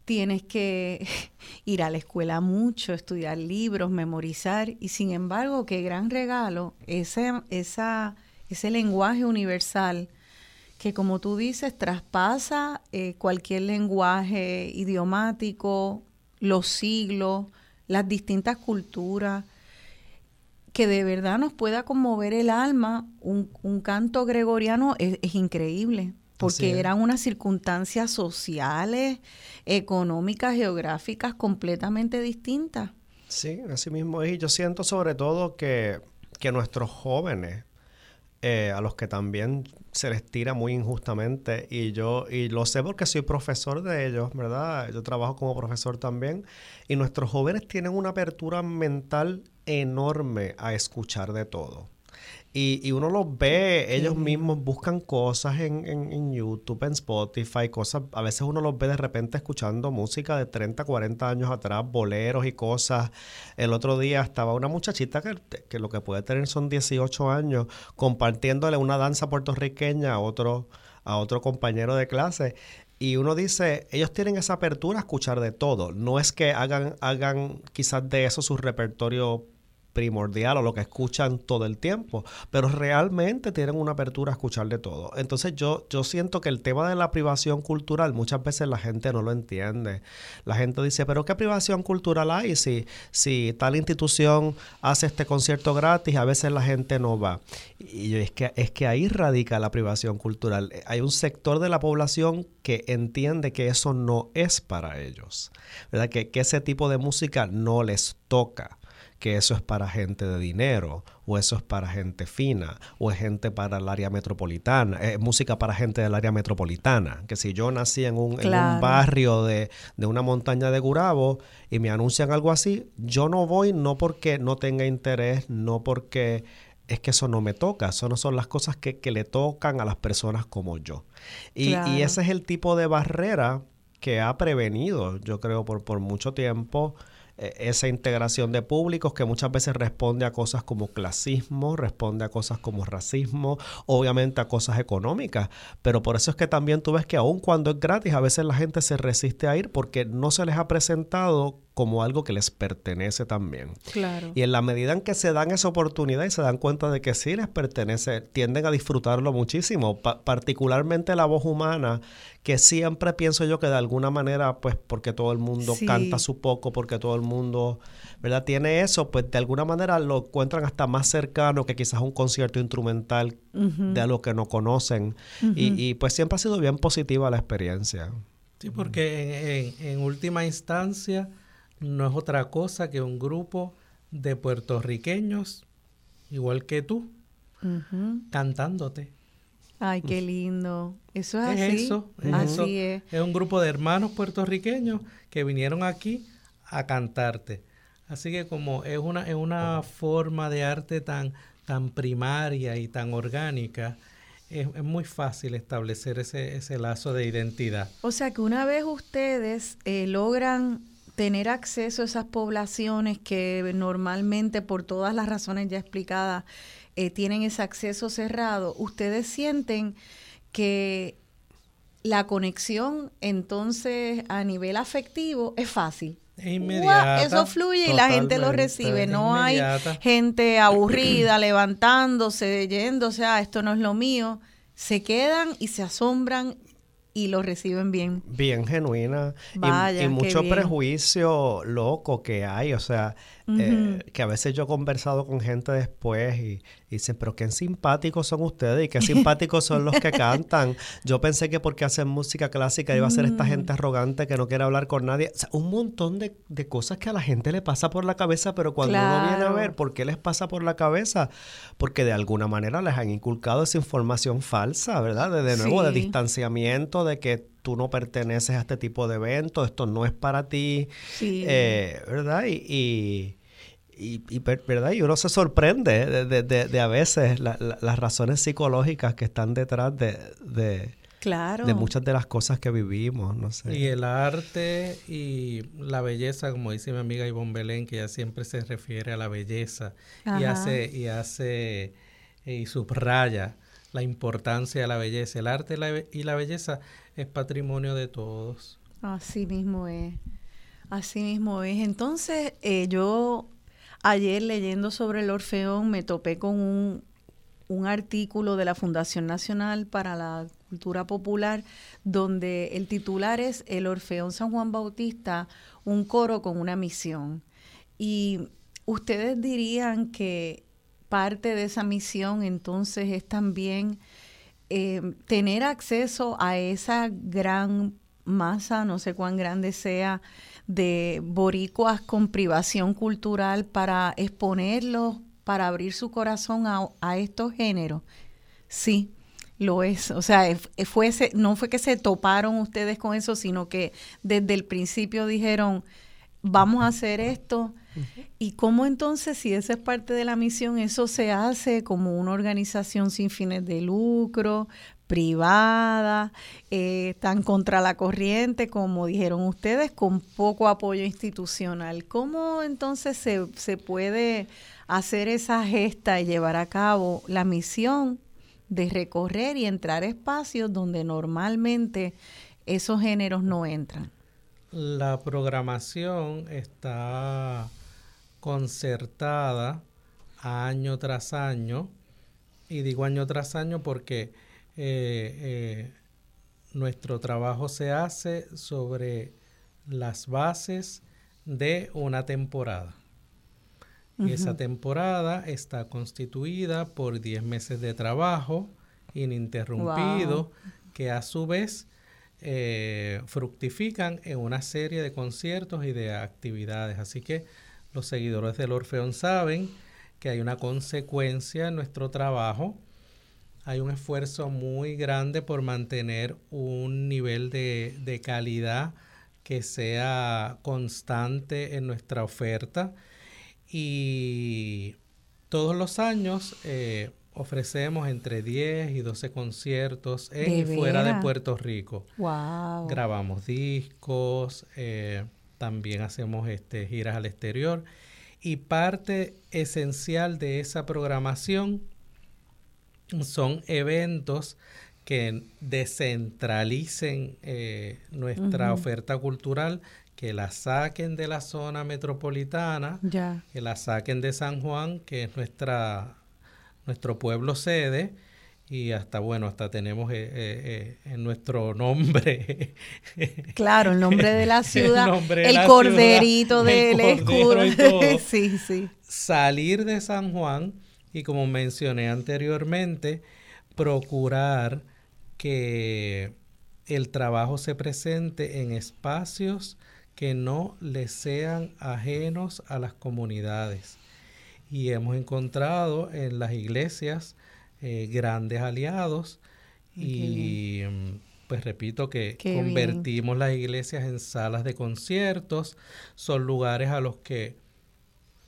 tienes que ir a la escuela mucho, estudiar libros, memorizar, y sin embargo, qué gran regalo ese, esa, ese lenguaje universal que como tú dices, traspasa eh, cualquier lenguaje idiomático, los siglos, las distintas culturas, que de verdad nos pueda conmover el alma, un, canto gregoriano es increíble porque eran unas circunstancias sociales, económicas, geográficas completamente distintas. Sí, así mismo es. Y yo siento sobre todo que, nuestros jóvenes, eh, a los que también se les tira muy injustamente, y yo, y lo sé porque soy profesor de ellos, ¿verdad? Yo trabajo como profesor también, y nuestros jóvenes tienen una apertura mental enorme a escuchar de todo. Y, y uno los ve, ellos mismos buscan cosas en, en, YouTube, en Spotify, cosas, a veces uno los ve de repente escuchando música de 30, 40 años atrás, boleros y cosas. El otro día estaba una muchachita que, que lo que puede tener son 18 años, compartiéndole una danza puertorriqueña a otro, a otro compañero de clase. Y uno dice, ellos tienen esa apertura a escuchar de todo. No es que hagan, hagan quizás de eso su repertorio primordial o lo que escuchan todo el tiempo, pero realmente tienen una apertura a escuchar de todo. Entonces yo, yo siento que el tema de la privación cultural muchas veces la gente no lo entiende. La gente dice, pero ¿qué privación cultural hay si, si tal institución hace este concierto gratis? A veces la gente no va. Y es que, es que ahí radica la privación cultural. Hay un sector de la población que entiende que eso no es para ellos, ¿verdad? Que, que ese tipo de música no les toca que eso es para gente de dinero, o eso es para gente fina, o es gente para el área metropolitana, es música para gente del área metropolitana. Que si yo nací en un, barrio de, una montaña de Gurabo y me anuncian algo así, yo no voy no porque no tenga interés, no porque es que eso no me toca, eso no son las cosas que, le tocan a las personas como yo. Y, y, ese es el tipo de barrera que ha prevenido, yo creo, por, por mucho tiempo esa integración de públicos que muchas veces responde a cosas como clasismo, responde a cosas como racismo, obviamente a cosas económicas, pero por eso es que también tú ves que aun cuando es gratis, a veces la gente se resiste a ir porque no se les ha presentado como algo que les pertenece también. Claro. Y en la medida en que se dan esa oportunidad y se dan cuenta de que sí les pertenece, tienden a disfrutarlo muchísimo, particularmente la voz humana, que siempre pienso yo que de alguna manera, pues porque todo el mundo canta su poco, porque todo el mundo, ¿verdad? Tiene eso, pues de alguna manera lo encuentran hasta más cercano que quizás un concierto instrumental de algo que no conocen. y, y pues siempre ha sido bien positiva la experiencia. Sí, porque en, en última instancia no es otra cosa que un grupo de puertorriqueños, igual que tú, cantándote. Ay, qué lindo. Eso es, así. Eso, así es. Es un grupo de hermanos puertorriqueños que vinieron aquí a cantarte. Así que como es una, es una forma de arte tan, tan primaria y tan orgánica, es, muy fácil establecer ese, ese lazo de identidad. O sea que una vez ustedes eh, logran tener acceso a esas poblaciones que normalmente por todas las razones ya explicadas eh, tienen ese acceso cerrado, ustedes sienten que la conexión entonces a nivel afectivo es fácil. Eso fluye y la gente lo recibe. No hay gente aburrida levantándose, yéndose, ah, esto no es lo mío. Se quedan y se asombran y lo reciben bien. Bien genuina. Vaya, y, mucho bien. prejuicio loco que hay. O sea, eh, que a veces yo he conversado con gente después y, y dicen, pero qué simpáticos son ustedes y qué simpáticos son los que cantan. Yo pensé que porque hacen música clásica iba a ser esta Mm. gente arrogante que no quiere hablar con nadie. O sea, un montón de, de cosas que a la gente le pasa por la cabeza, pero cuando uno viene a ver por qué les pasa por la cabeza, porque de alguna manera les han inculcado esa información falsa, ¿verdad? De, de nuevo, de distanciamiento, de que tú no perteneces a este tipo de eventos, esto no es para ti, Sí. eh, ¿verdad? Y, y, y- ¿verdad? Y uno se sorprende de, de- de- de a veces la- la- las razones psicológicas que están detrás de, de, claro. de muchas de las cosas que vivimos, no sé. Y el arte y la belleza, como dice mi amiga Ivonne Belén, que ella siempre se refiere a la belleza y hace, y hace y subraya la importancia de la belleza. El arte y la, y la belleza es patrimonio de todos. Así mismo es. Así mismo es. Entonces, eh, yo ayer leyendo sobre el Orfeón me topé con un, un artículo de la Fundación Nacional para la Cultura Popular donde el titular es El Orfeón San Juan Bautista, un coro con una misión. Y ustedes dirían que parte de esa misión entonces es también eh, tener acceso a esa gran masa, no sé cuán grande sea, de boricuas con privación cultural para exponerlos, para abrir su corazón a, estos géneros. Sí, lo es. O sea, eh, fue ese- no fue que se toparon ustedes con eso, sino que desde el principio dijeron, vamos a hacer esto. ¿Y cómo entonces, si esa es parte de la misión, eso se hace como una organización sin fines de lucro, privada, eh, tan contra la corriente, como dijeron ustedes, con poco apoyo institucional? ¿Cómo entonces se, se puede hacer esa gesta y llevar a cabo la misión de recorrer y entrar espacios donde normalmente esos géneros no entran? La programación está concertada año tras año, y digo año tras año porque eh, eh, nuestro trabajo se hace sobre las bases de una temporada. Y esa temporada está constituida por 10 meses de trabajo ininterrumpido, Wow. que a su vez eh, fructifican en una serie de conciertos y de actividades. Así que los seguidores del Orfeón saben que hay una consecuencia en nuestro trabajo. Hay un esfuerzo muy grande por mantener un nivel de, de calidad que sea constante en nuestra oferta. Y todos los años eh, ofrecemos entre 10 y 12 conciertos en y ¿De fuera de? Puerto Rico. Wow. Grabamos discos, eh, también hacemos este, giras al exterior. Y parte esencial de esa programación son eventos que descentralicen eh, nuestra oferta cultural, que la saquen de la zona metropolitana, que la saquen de San Juan, que es nuestra nuestro pueblo sede, y hasta bueno, hasta tenemos eh, eh, eh, en nuestro nombre Claro, el nombre de la El ciudad, de el la corderito del el cordero escudo. y todo. sí, sí. salir de San Juan y como mencioné anteriormente, procurar que el trabajo se presente en espacios que no le sean ajenos a las comunidades. Y hemos encontrado en las iglesias eh, grandes aliados y mm, pues repito que Qué bien. convertimos las iglesias en salas de conciertos, son lugares a los que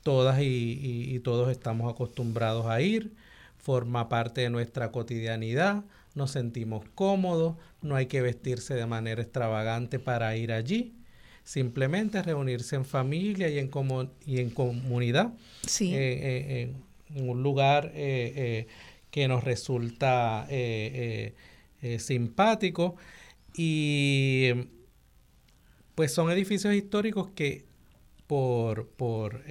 todas y, y- y todos estamos acostumbrados a ir, forma parte de nuestra cotidianidad, nos sentimos cómodos, no hay que vestirse de manera extravagante para ir allí, simplemente reunirse en familia y en, y en comunidad, Sí. eh, eh, en, un lugar eh, que nos resulta eh, eh, eh, simpático. Y pues son edificios históricos que por, por,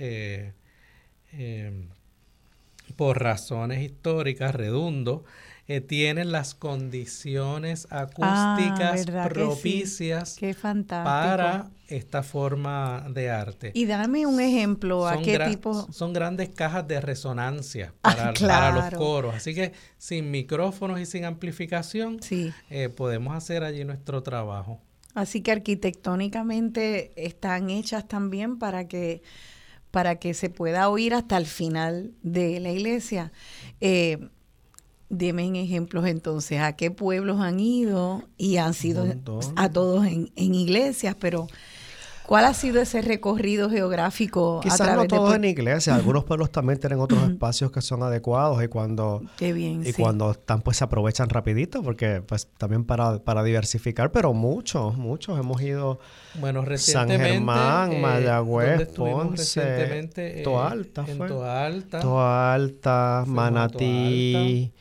por razones históricas, redundo, eh, tienen las condiciones acústicas Ah, propicias Qué para esta forma de arte. Y dame un ejemplo, ¿a Son qué tipo? Son grandes cajas de resonancia Ah, para, para los coros. Así que sin micrófonos y sin amplificación, Sí. eh, podemos hacer allí nuestro trabajo. Así que arquitectónicamente están hechas también para que para que se pueda oír hasta el final de la iglesia. Eh, deme en ejemplos entonces, ¿a qué pueblos han ido? Y han sido a todos en, en iglesias, pero ¿cuál ha sido ese recorrido geográfico a Quizás través no todos en iglesias, algunos pueblos también tienen otros espacios que son adecuados y cuando Qué bien, y sí. cuando están pues se aprovechan rapidito porque pues también para, para diversificar, pero muchos, muchos hemos ido Bueno, San recientemente... Germán, eh, Mayagüez, ¿dónde estuvimos Ponce, recientemente? Eh, Toalta En. Toalta. A Manatí,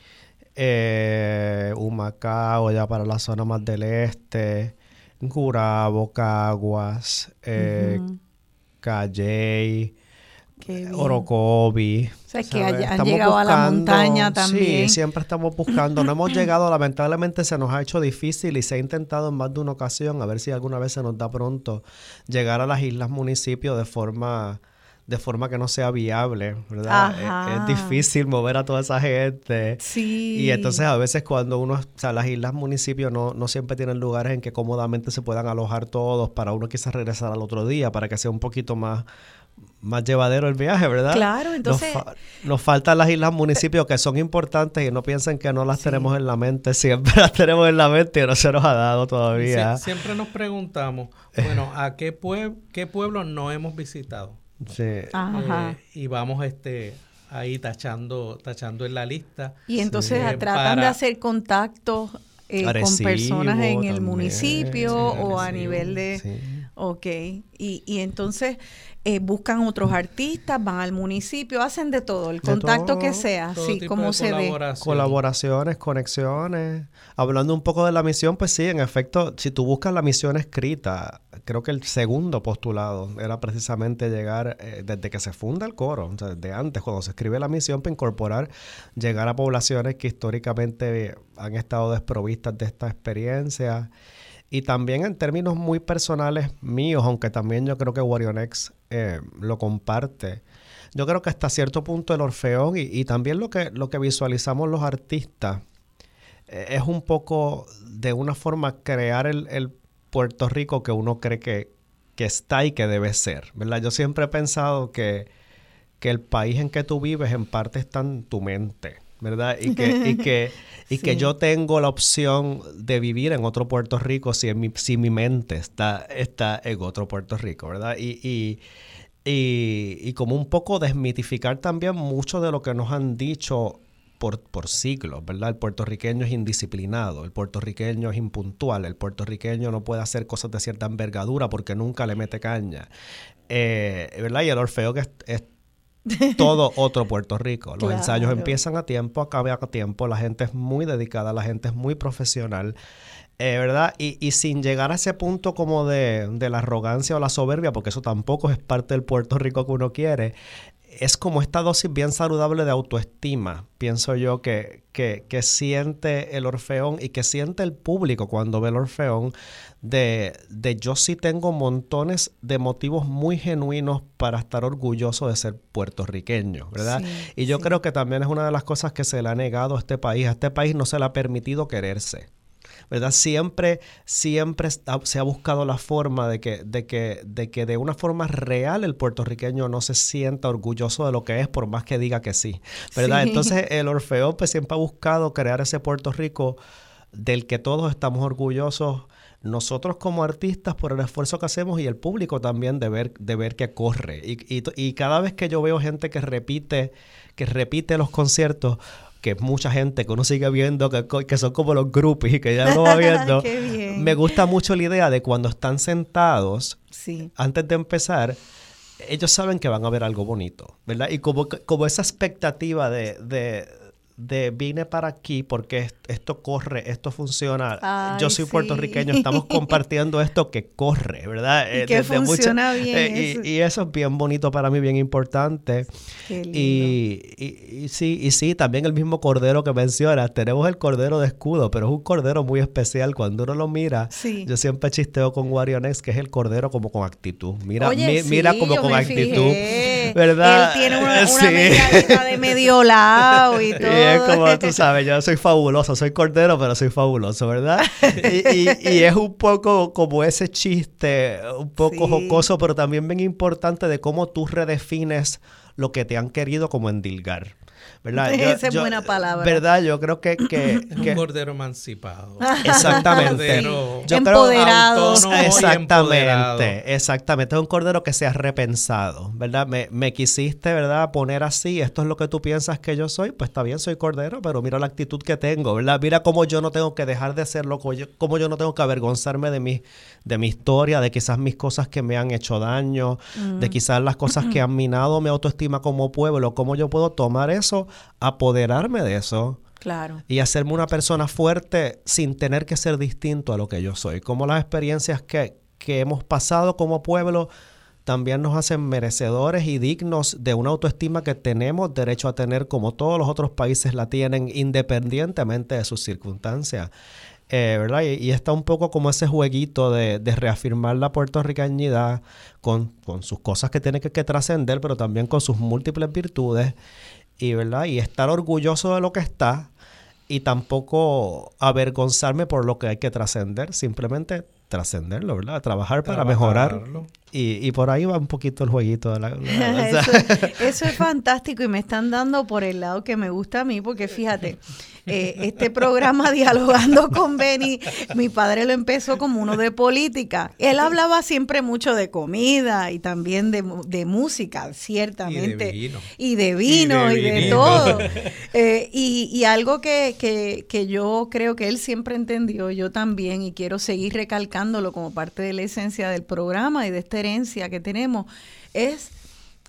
eh, Humacao, ya para la zona más del este, Gurabo, Caguas, eh, Ujú. Calley, Qué bien. Orocovi. O sea, que han Estamos llegado a la montaña también. Sí, siempre estamos buscando. No hemos llegado, lamentablemente se nos ha hecho difícil y se ha intentado en más de una ocasión, a ver si alguna vez se nos da pronto, llegar a las islas municipios de forma de forma que no sea viable, ¿verdad? Es- Ajá. Es, difícil mover a toda esa gente. Sí. Y entonces a veces cuando uno, o sea, las islas municipios no, no siempre tienen lugares en que cómodamente se puedan alojar todos para uno quizás regresar al otro día, para que sea un poquito más, más llevadero el viaje, ¿verdad? Claro, entonces- Nos, fa- nos faltan las islas municipios que son importantes y no piensen que no las Sí. tenemos en la mente, siempre las tenemos en la mente y no se nos ha dado todavía. Sie- siempre nos preguntamos, bueno, ¿a qué, pue- qué pueblo no hemos visitado? Sí. Ajá. Eh, y vamos este ahí tachando tachando en la lista. Y entonces Eh, tratan de hacer contactos eh, con personas en el también, municipio sí, o a nivel de... sí. Ok, y, y entonces eh, buscan otros artistas, van al municipio, hacen de todo, el De contacto que sea, todo sí, tipo como de se dé. colaboración. Colaboraciones, conexiones. Hablando un poco de la misión, pues sí, en efecto, si tú buscas la misión escrita, creo que el segundo postulado era precisamente llegar, eh, desde que se funda el coro, o sea, desde antes, cuando se escribe la misión, para incorporar, llegar a poblaciones que históricamente han estado desprovistas de esta experiencia. Y también en términos muy personales míos, aunque también yo creo que Warionex eh, lo comparte. Yo creo que hasta cierto punto el Orfeón y, también lo que, lo que visualizamos los artistas eh, es un poco de una forma crear el, el Puerto Rico que uno cree que, que está y que debe ser, ¿verdad? Yo siempre he pensado que, que el país en que tú vives en parte está en tu mente, ¿verdad? Y que, y que, y que yo tengo la opción de vivir en otro Puerto Rico si, en mi, si mi mente está, está en otro Puerto Rico, ¿verdad? Y, y, y, y como un poco desmitificar también mucho de lo que nos han dicho por, por siglos, ¿verdad? El puertorriqueño es indisciplinado, el puertorriqueño es impuntual, el puertorriqueño no puede hacer cosas de cierta envergadura porque nunca le mete caña, Eh, ¿verdad? Y el Orfeo que es, es todo otro Puerto Rico. Los Claro. ensayos empiezan a tiempo, acaban a tiempo, la gente es muy dedicada, la gente es muy profesional. eh, ¿Verdad? Y, y sin llegar a ese punto como de, de la arrogancia o la soberbia, porque eso tampoco es parte del Puerto Rico que uno quiere, es como esta dosis bien saludable de autoestima, pienso yo, que, que, que siente el Orfeón y que siente el público cuando ve el Orfeón, de, de yo sí tengo montones de motivos muy genuinos para estar orgulloso de ser puertorriqueño, ¿verdad? Sí, y yo sí. creo que también es una de las cosas que se le ha negado a este país. A este país no se le ha permitido quererse. ¿Verdad? Siempre, siempre se ha buscado la forma de que, de que, de que de una forma real el puertorriqueño no se sienta orgulloso de lo que es, por más que diga que sí, ¿verdad? Sí. Entonces el Orfeo pues, siempre ha buscado crear ese Puerto Rico del que todos estamos orgullosos, nosotros como artistas por el esfuerzo que hacemos y el público también de ver, de ver que corre. Y, y, y cada vez que yo veo gente que repite, que repite los conciertos, que es mucha gente que uno sigue viendo, que, que son como los groupies y que ya uno va viendo, me gusta mucho la idea de cuando están sentados, Sí. antes de empezar, ellos saben que van a ver algo bonito, ¿verdad? Y como, como esa expectativa de, de, de vine para aquí porque esto corre, esto funciona. Ay, Yo soy sí. puertorriqueño, estamos compartiendo esto que corre, ¿verdad? Y Eh, que desde mucha- funciona bien eh, eso. y, y eso es bien bonito para mí, bien importante. Qué lindo. Y, y- y sí, y sí, también el mismo cordero que mencionas, tenemos el cordero de escudo, pero es un cordero muy especial. Cuando uno lo mira, Sí. yo siempre chisteo con Warionex que es el cordero como con actitud. Mira, Oye, mi- sí, mira como con actitud. fijé. ¿Verdad? Él tiene una, una Sí. de medio lado y todo. Es como tú sabes, yo soy fabuloso, soy cordero, pero soy fabuloso, ¿verdad? Y, y- y es un poco como ese chiste, un poco Sí. jocoso, pero también bien importante de cómo tú redefines lo que te han querido como endilgar. ¿Verdad? Esa es buena palabra. ¿Verdad? Yo creo que... que, Es que- un cordero emancipado. Exactamente. Cordero Yo creo- Empoderado. autónomo y empoderado. Exactamente, exactamente. Es un cordero que se ha repensado, ¿verdad? Me, me quisiste, ¿verdad? Poner así, esto es lo que tú piensas que yo soy, pues está bien, soy cordero, pero mira la actitud que tengo, ¿verdad? Mira cómo yo no tengo que dejar de ser loco, yo- cómo yo no tengo que avergonzarme de mi, de mi historia, de quizás mis cosas que me han hecho daño, de quizás las cosas que han minado mi autoestima como pueblo, cómo yo puedo tomar eso, apoderarme de eso Claro. y hacerme una persona fuerte sin tener que ser distinto a lo que yo soy. Como las experiencias que, que hemos pasado como pueblo también nos hacen merecedores y dignos de una autoestima que tenemos derecho a tener como todos los otros países la tienen independientemente de sus circunstancias. Eh, ¿verdad? Y, y está un poco como ese jueguito de, de reafirmar la puertorriqueñidad con, con sus cosas que tiene que, que trascender, pero también con sus múltiples virtudes y verdad y estar orgulloso de lo que está y tampoco avergonzarme por lo que hay que trascender simplemente trascenderlo verdad trabajar para mejorar. Y, y por ahí va un poquito el jueguito de la, eso, eso es fantástico y me están dando por el lado que me gusta a mí, porque fíjate, eh, este programa Dialogando con Benny, mi padre lo empezó como uno de política. Él hablaba siempre mucho de comida y también de, de música, ciertamente. vino. Y de vino y Y de, de vinito. todo. Eh, y, y algo que, que, que yo creo que él siempre entendió, yo también, y quiero seguir recalcándolo como parte de la esencia del programa y de esta herencia que tenemos, es,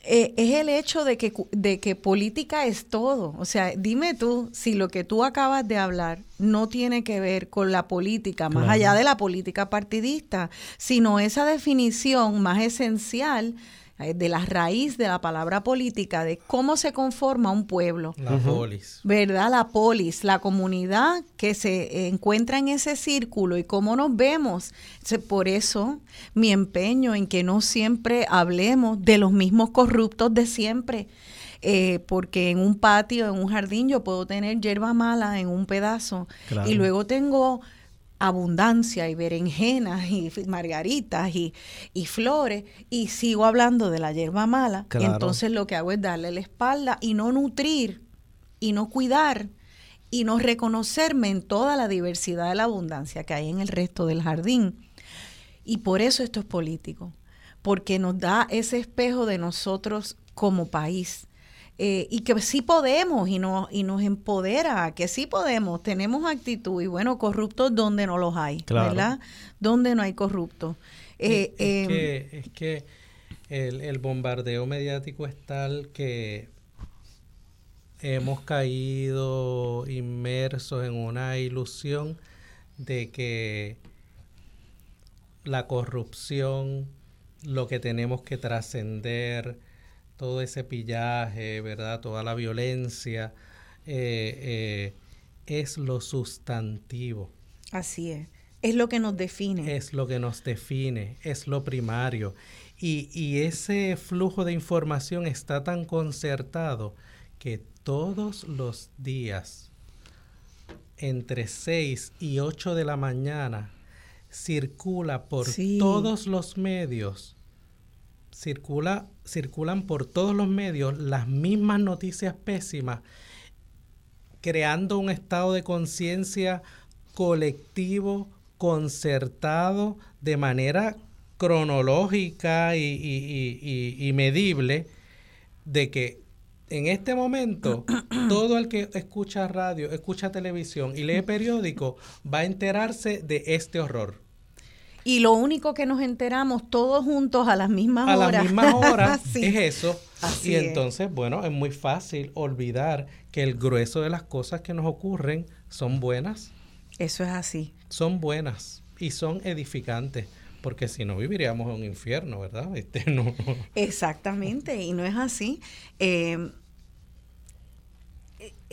eh, es el hecho de que, de que política es todo. O sea, dime tú si lo que tú acabas de hablar no tiene que ver con la política, más Claro. allá de la política partidista, sino esa definición más esencial de la raíz de la palabra política, de cómo se conforma un pueblo. La polis. ¿verdad? La polis, la comunidad que se encuentra en ese círculo y cómo nos vemos. Por eso mi empeño en que no siempre hablemos de los mismos corruptos de siempre. Eh, porque en un patio, en un jardín, yo puedo tener hierba mala en un pedazo Claro. y luego tengo abundancia y berenjenas y margaritas y, y flores y sigo hablando de la hierba mala. Claro. Y entonces lo que hago es darle la espalda y no nutrir y no cuidar y no reconocerme en toda la diversidad de la abundancia que hay en el resto del jardín. Y por eso esto es político, porque nos da ese espejo de nosotros como país. Eh, y que sí podemos y, no, y nos empodera, que sí podemos, tenemos actitud y bueno, corruptos donde no los hay, Claro. ¿verdad? Donde no hay corruptos. Eh, es, em, que, es que el, el bombardeo mediático es tal que hemos caído inmersos en una ilusión de que la corrupción, lo que tenemos que trascender, todo ese pillaje, ¿verdad? Toda la violencia, eh, eh, es lo sustantivo así es, es lo que nos define. es lo que nos define, es lo primario. Y, y ese flujo de información está tan concertado que todos los días, entre 6 y 8 de la mañana, circula por Sí. todos los medios, circula, circulan por todos los medios las mismas noticias pésimas, creando un estado de conciencia colectivo, concertado, de manera cronológica y, y- y- y- medible, de que en este momento todo el que escucha radio, escucha televisión y lee periódico va a enterarse de este horror. Y lo único que nos enteramos todos juntos a las mismas A horas. las mismas horas Sí. es eso. y entonces, bueno, es muy fácil olvidar que el grueso de las cosas que nos ocurren son buenas. Eso es así. Son buenas y son edificantes porque si no viviríamos en un infierno, ¿verdad? Este, no. Exactamente, y no es así. Eh,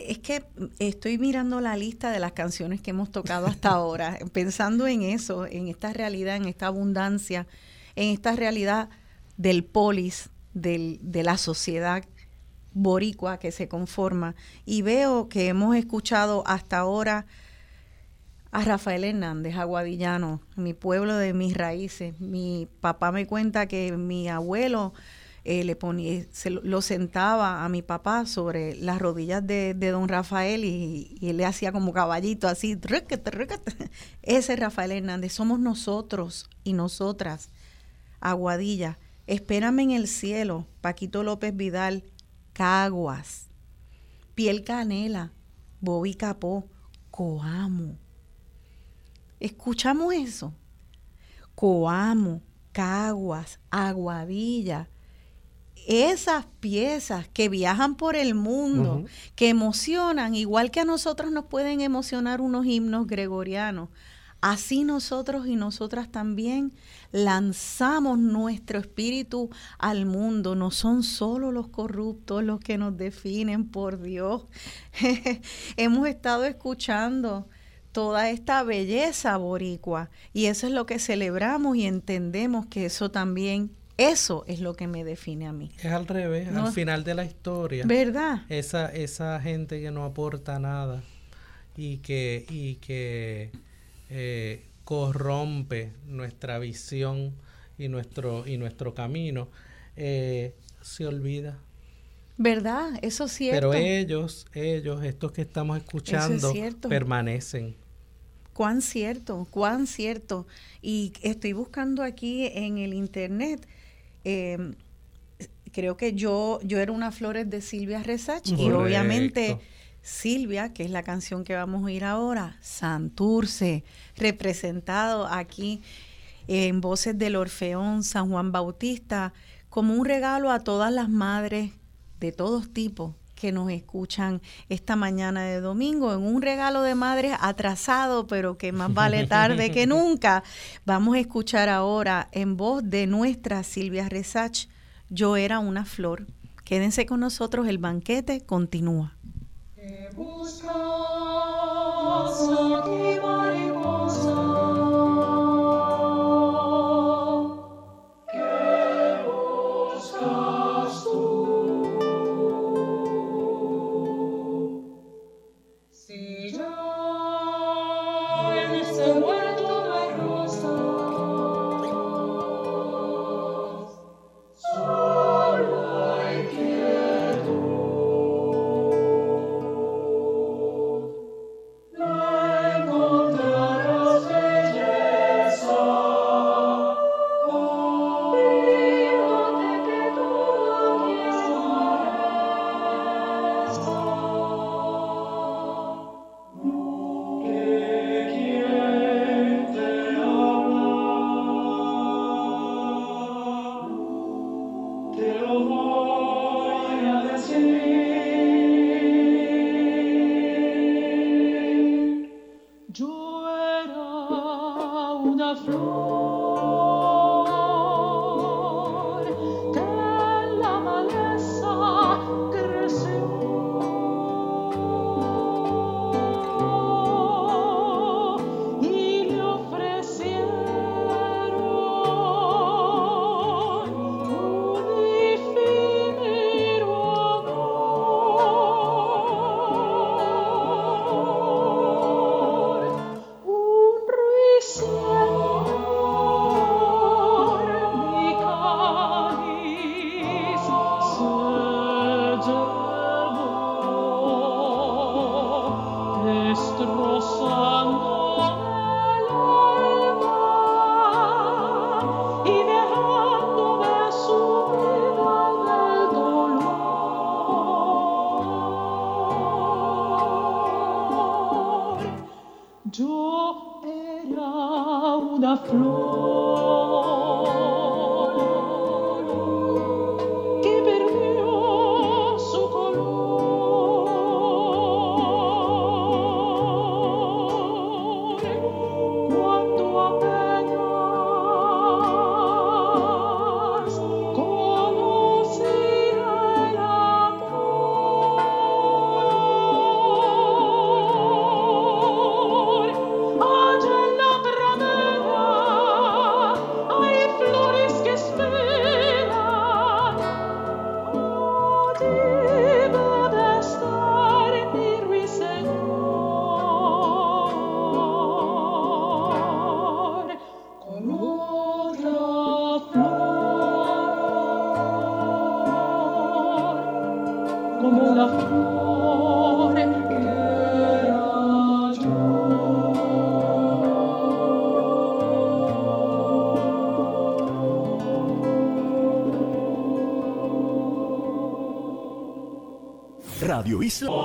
es que estoy mirando la lista de las canciones que hemos tocado hasta ahora, pensando en eso, en esta realidad, en esta abundancia, en esta realidad del polis, del, de la sociedad boricua que se conforma. Y veo que hemos escuchado hasta ahora a Rafael Hernández, aguadillano, mi pueblo de mis raíces. Mi papá me cuenta que mi abuelo eh, le ponía, se lo, sentaba a mi papá sobre las rodillas de, don Rafael y, él le hacía como caballito así, ese Rafael Hernández, somos nosotros y nosotras, Aguadilla, espérame en el cielo, Paquito López Vidal, Caguas, Piel Canela, Bobby Capó, Coamo, ¿Escuchamos eso? Coamo, Caguas, Aguadilla, esas piezas que viajan por el mundo, que emocionan, igual que a nosotros nos pueden emocionar unos himnos gregorianos, así nosotros y nosotras también lanzamos nuestro espíritu al mundo. No son solo los corruptos los que nos definen, por Dios. Hemos estado escuchando toda esta belleza boricua. Y eso es lo que celebramos y entendemos que eso también, eso es lo que me define a mí. Es al revés, al final de la historia. ¿Verdad? Esa, esa gente que no aporta nada y que, y que eh, corrompe nuestra visión y nuestro, y nuestro camino, eh, se olvida. ¿Verdad? Eso es cierto. Pero ellos, ellos, estos que estamos escuchando, permanecen. Cuán cierto, cuán cierto. Y estoy buscando aquí en el internet. Em, creo que yo, yo era una Flores de Silvia Resach y obviamente Silvia, que es la canción que vamos a oír ahora, Santurce, representado aquí en voces del Orfeón San Juan Bautista, como un regalo a todas las madres de todos tipos que nos escuchan esta mañana de domingo en un regalo de madres atrasado, pero que más vale tarde que nunca. Vamos a escuchar ahora en voz de nuestra Silvia Resach, Yo era una flor. Quédense con nosotros, el banquete continúa. era una flor. Isla.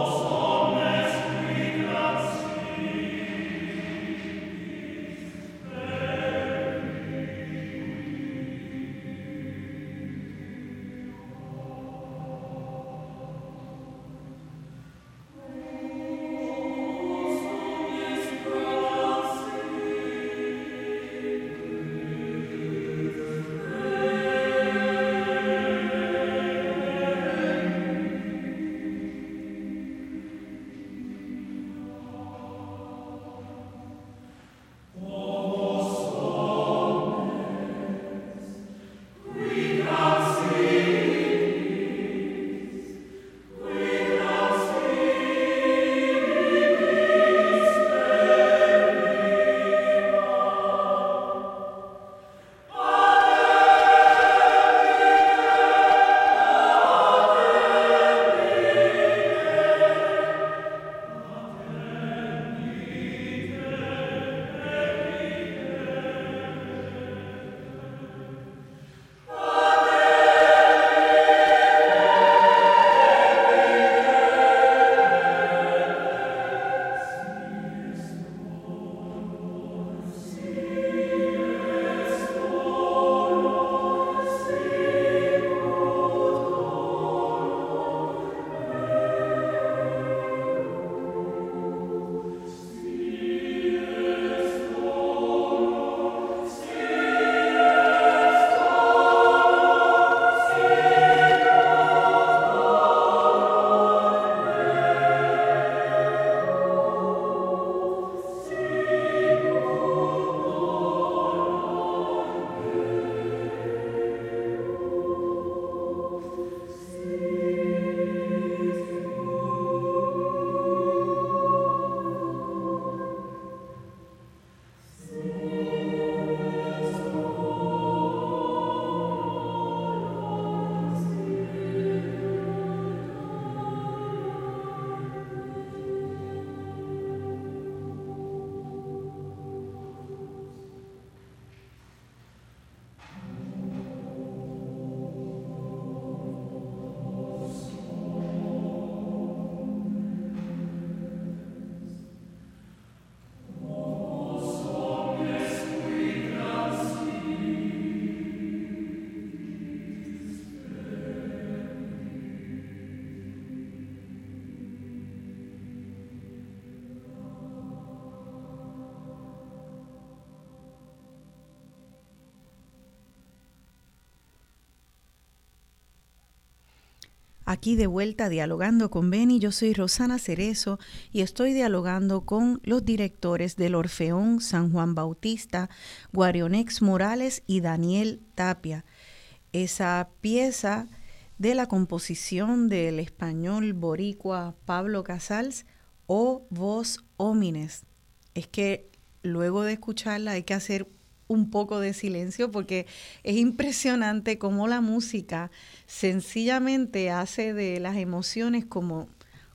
Aquí de vuelta dialogando con Beni, yo soy Rosana Cerezo y estoy dialogando con los directores del Orfeón San Juan Bautista, Guarionex Morales y Daniel Tapia. Esa pieza de la composición del español boricua Pablo Casals o Voz Homines. Es que luego de escucharla hay que hacer un poco de silencio porque es impresionante cómo la música sencillamente hace de las emociones como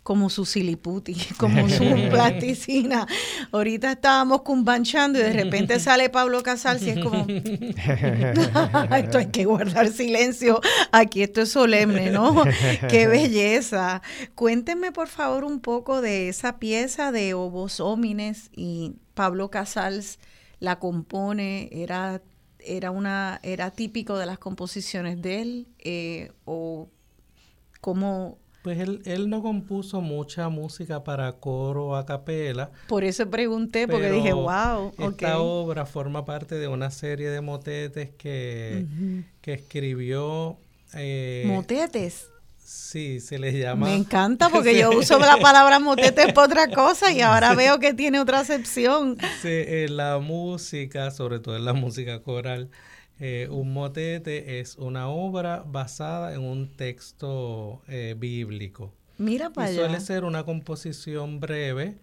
como su siliputi, como su plasticina. Ahorita estábamos cumbanchando y de repente sale Pablo Casals y es como, esto hay que guardar silencio, aquí esto es solemne, ¿no? Qué belleza. Cuéntenme por favor un poco de esa pieza de Obos Homines y Pablo Casals la compone, era, era, una, era típico de las composiciones de él, eh, o cómo... Pues él, él no compuso mucha música para coro a capela. Por eso pregunté, porque dije, wow. Esta obra forma parte de una serie de motetes que, que escribió. Eh, ¿Motetes? Sí, se les llama. Me encanta porque yo uso la palabra motete para otra cosa y ahora veo que tiene otra acepción. Sí, en la música, sobre todo en la música coral, eh, un motete es una obra basada en un texto eh, bíblico. Mira para y Suele ser una composición breve,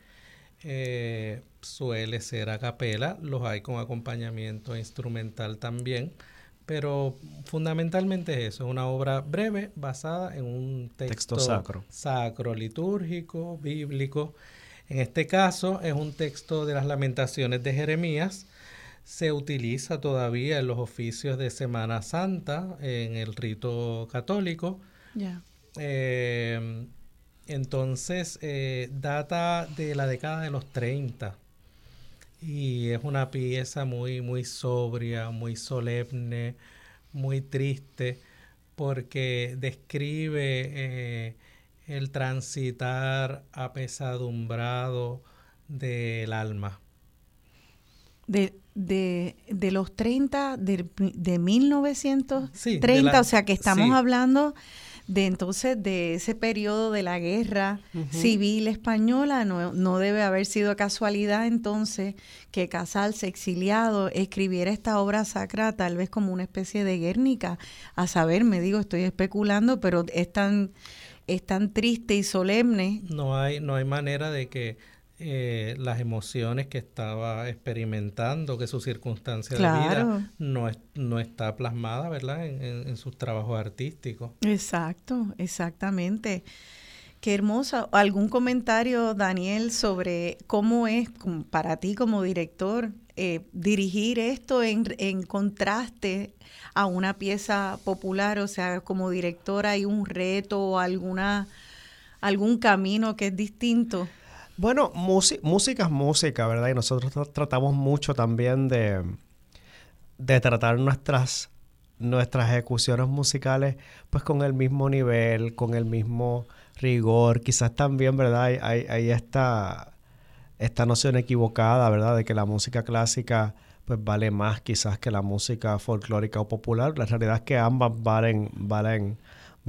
eh, suele ser a capela, los hay con acompañamiento instrumental también pero fundamentalmente es eso, es una obra breve basada en un texto, sacro. sacro, litúrgico, bíblico. En este caso es un texto de las lamentaciones de Jeremías. Se utiliza todavía en los oficios de Semana Santa, en el rito católico. Eh, entonces eh, data de la década de los 30 y es una pieza muy, muy sobria, muy solemne, muy triste, porque describe eh, el transitar apesadumbrado del alma. De, de, de los 30, de, de 1930, o sea que estamos hablando de entonces de ese periodo de la guerra civil española, no, no, debe haber sido casualidad entonces que Casals, exiliado, escribiera esta obra sacra tal vez como una especie de Guernica, a saber, me digo, estoy especulando, pero es tan, es tan triste y solemne. No hay, no hay manera de que eh, las emociones que estaba experimentando, que su circunstancia de vida no, no está plasmada, ¿verdad?, en, sus trabajos artísticos. Exacto, exactamente. Qué hermosa. ¿Algún comentario, Daniel, sobre cómo es para ti como director eh, dirigir esto en, en, contraste a una pieza popular? O sea, como director hay un reto o alguna, algún camino que es distinto. Bueno, música es música, ¿verdad? Y nosotros tratamos mucho también de, de tratar nuestras, nuestras ejecuciones musicales pues con el mismo nivel, con el mismo rigor. Quizás también, ¿verdad? Hay, esta, esta noción equivocada, ¿verdad? De que la música clásica pues vale más quizás que la música folclórica o popular. La realidad es que ambas valen, valen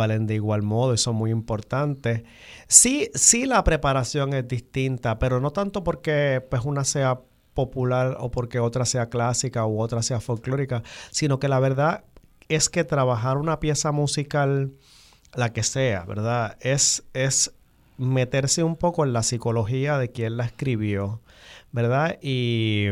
valen de igual modo y son muy importantes. Sí, sí la preparación es distinta, pero no tanto porque pues una sea popular o porque otra sea clásica u otra sea folclórica, sino que la verdad es que trabajar una pieza musical, la que sea, ¿verdad? Es, es meterse un poco en la psicología de quien la escribió, ¿verdad? Y,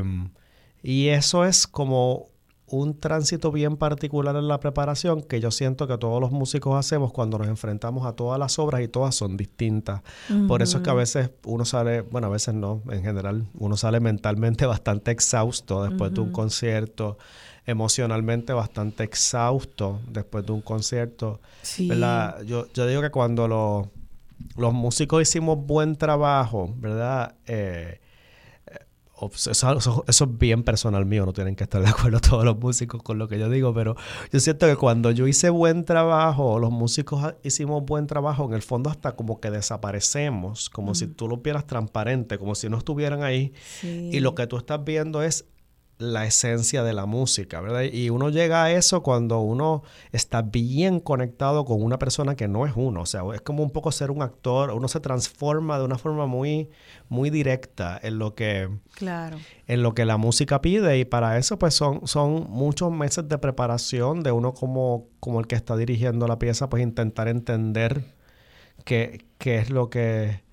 y eso es como un tránsito bien particular en la preparación que yo siento que todos los músicos hacemos cuando nos enfrentamos a todas las obras y todas son distintas. Por eso es que a veces uno sale, bueno, a veces no, en general, uno sale mentalmente bastante exhausto después de un concierto, emocionalmente bastante exhausto después de un concierto. Yo, yo digo que cuando los músicos hicimos buen trabajo, ¿verdad? Eh, eso, es bien personal mío, no tienen que estar de acuerdo todos los músicos con lo que yo digo, pero yo siento que cuando yo hice buen trabajo, los músicos hicimos buen trabajo, en el fondo hasta como que desaparecemos, como si tú lo vieras transparente, como si no estuvieran ahí. Y lo que tú estás viendo es la esencia de la música, ¿verdad? Y uno llega a eso cuando uno está bien conectado con una persona que no es uno, o sea, es como un poco ser un actor, uno se transforma de una forma muy, muy directa en lo que, claro. en lo que la música pide y para eso pues son, son muchos meses de preparación de uno como, como el que está dirigiendo la pieza, pues intentar entender qué, qué es lo que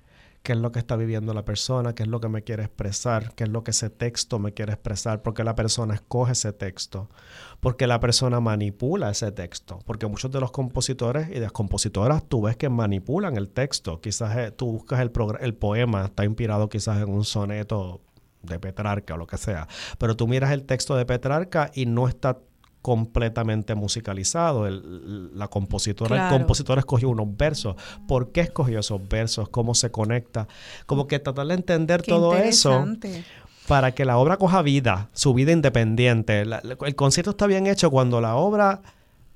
qué es lo que está viviendo la persona, qué es lo que me quiere expresar, qué es lo que ese texto me quiere expresar, porque la persona escoge ese texto, porque la persona manipula ese texto, porque muchos de los compositores y de las compositoras tú ves que manipulan el texto, quizás eh, tú buscas el, el poema, está inspirado quizás en un soneto de Petrarca o lo que sea, pero tú miras el texto de Petrarca y no está completamente musicalizado. El, la compositora, el compositor escogió unos versos. ¿Por qué escogió esos versos? ¿Cómo se conecta? Como que tratar de entender todo eso para que la obra coja vida, su vida independiente. el concierto está bien hecho cuando la obra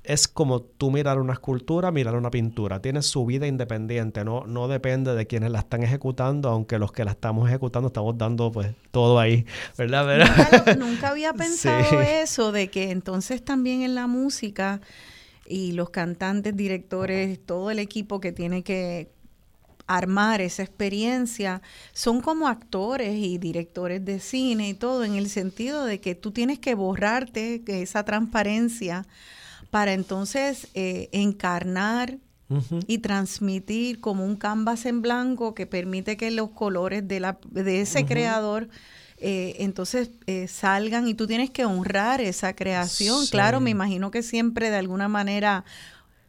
es como tú mirar una escultura, mirar una pintura. Tiene su vida independiente, no, no depende de quienes la están ejecutando, aunque los que la estamos ejecutando estamos dando pues todo ahí, ¿verdad? Nunca, había pensado eso, de que entonces también en la música y los cantantes, directores, todo el equipo que tiene que armar esa experiencia, son como actores y directores de cine y todo, en el sentido de que tú tienes que borrarte esa transparencia para entonces eh, encarnar y transmitir como un canvas en blanco que permite que los colores de, la, de ese creador eh, entonces eh, salgan. Y tú tienes que honrar esa creación. Claro, me imagino que siempre de alguna manera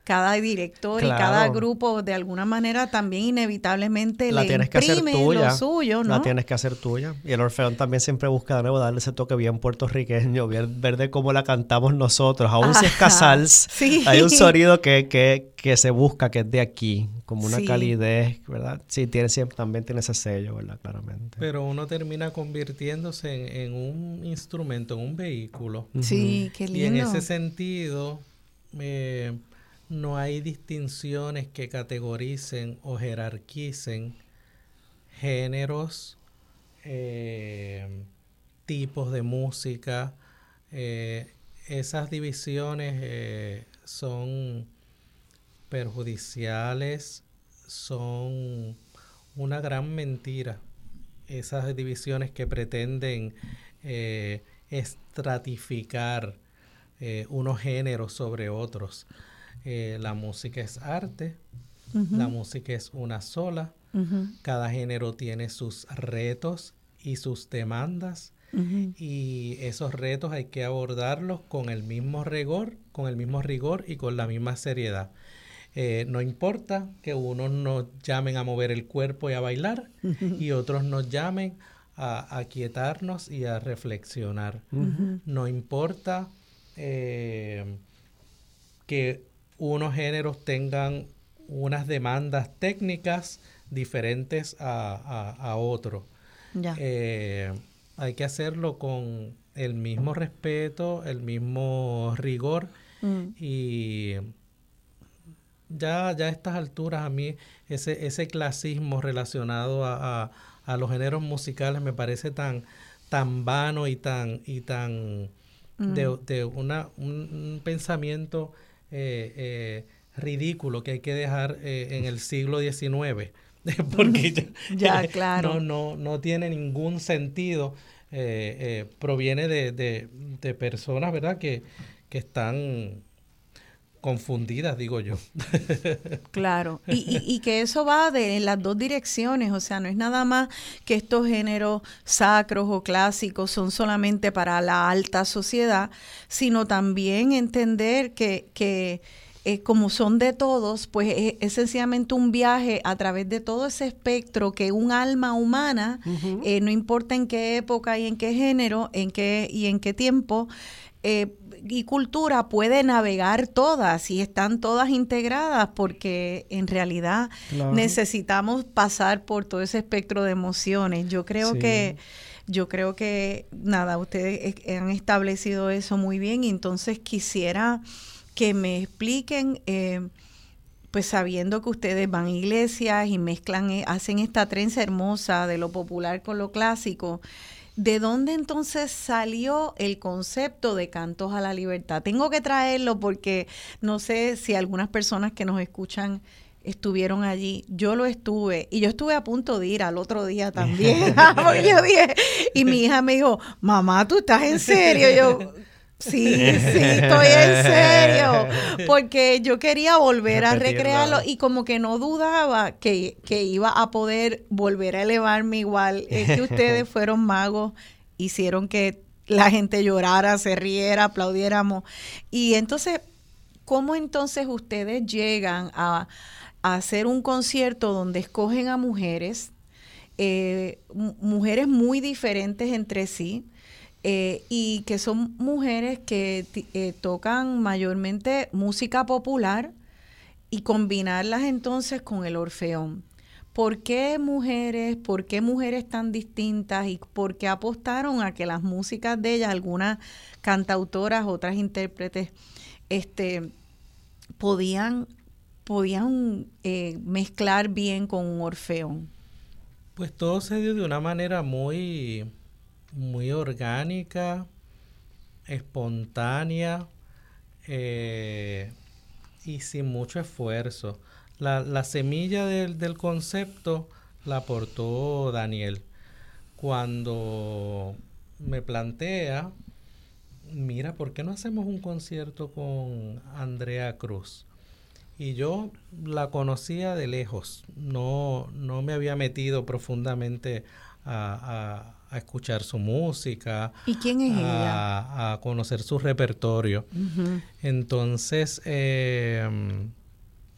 cada director y cada grupo de alguna manera también inevitablemente la le tienes que hacer tuya, lo suyo, ¿no? La tienes que hacer tuya. Y el Orfeón también siempre busca de nuevo darle ese toque bien puertorriqueño, bien ver de cómo la cantamos nosotros. Aún si es casals, hay un sonido que, que, que, se busca, que es de aquí, como una calidez, ¿verdad? Sí, tiene, siempre, también tiene ese sello, ¿verdad? Claramente. Pero uno termina convirtiéndose en, un instrumento, en un vehículo. Sí, qué lindo. Y en ese sentido... Eh, no hay distinciones que categoricen o jerarquicen géneros, eh, tipos de música. Eh, esas divisiones eh, son perjudiciales, son una gran mentira. Esas divisiones que pretenden estratificar unos géneros sobre otros. Eh, la música es arte, la música es una sola, cada género tiene sus retos y sus demandas. Y esos retos hay que abordarlos con el mismo rigor, con el mismo rigor y con la misma seriedad. Eh, no importa que unos nos llamen a mover el cuerpo y a bailar y otros nos llamen a, a quietarnos y a reflexionar. No importa eh, que unos géneros tengan unas demandas técnicas diferentes a, otros. Eh, hay que hacerlo con el mismo respeto, el mismo rigor mm. y ya, ya a estas alturas a mí ese, ese clasismo relacionado a, los géneros musicales me parece tan, tan vano y tan, y tan de, mm. de una, un pensamiento eh, eh, ridículo que hay que dejar eh, en el siglo XIX, porque ya, claro. no, no, no tiene ningún sentido. proviene de, de, personas, ¿verdad?, que, que están confundidas, digo yo. Claro, y, y, que eso va de en las dos direcciones, o sea, no es nada más que estos géneros sacros o clásicos son solamente para la alta sociedad, sino también entender que, que eh, como son de todos, pues es, es, sencillamente un viaje a través de todo ese espectro que un alma humana, eh, no importa en qué época y en qué género, en qué y en qué tiempo, eh, y cultura puede navegar todas y están todas integradas porque en realidad necesitamos pasar por todo ese espectro de emociones. Yo creo que yo creo que nada, ustedes han establecido eso muy bien y entonces quisiera que me expliquen eh, pues sabiendo que ustedes van a iglesias y mezclan, eh, hacen esta trenza hermosa de lo popular con lo clásico, ¿De dónde entonces salió el concepto de cantos a la libertad? Tengo que traerlo porque no sé si algunas personas que nos escuchan estuvieron allí. Yo lo estuve y yo estuve a punto de ir al otro día también. y mi hija me dijo, mamá, ¿tú estás en serio? Yo, Sí, sí, estoy en serio, porque yo quería volver a recrearlo y como que no dudaba que, que, iba a poder volver a elevarme igual. Es que ustedes fueron magos, hicieron que la gente llorara, se riera, aplaudiéramos. Y entonces, ¿cómo entonces ustedes llegan a, hacer un concierto donde escogen a mujeres, eh, mujeres muy diferentes entre sí? Eh, y que son mujeres que eh, tocan mayormente música popular y combinarlas entonces con el orfeón. ¿Por qué mujeres, por qué mujeres tan distintas y por qué apostaron a que las músicas de ellas, algunas cantautoras, otras intérpretes, este, podían, podían eh, mezclar bien con un orfeón? Pues todo se dio de una manera muy muy orgánica, espontánea eh, y sin mucho esfuerzo. La, semilla del, del, concepto la aportó Daniel cuando me plantea, mira, ¿por qué no hacemos un concierto con Andrea Cruz? Y yo la conocía de lejos, no, no me había metido profundamente a, escuchar su música. ¿Y quién es a, ella? A conocer su repertorio. Entonces, eh,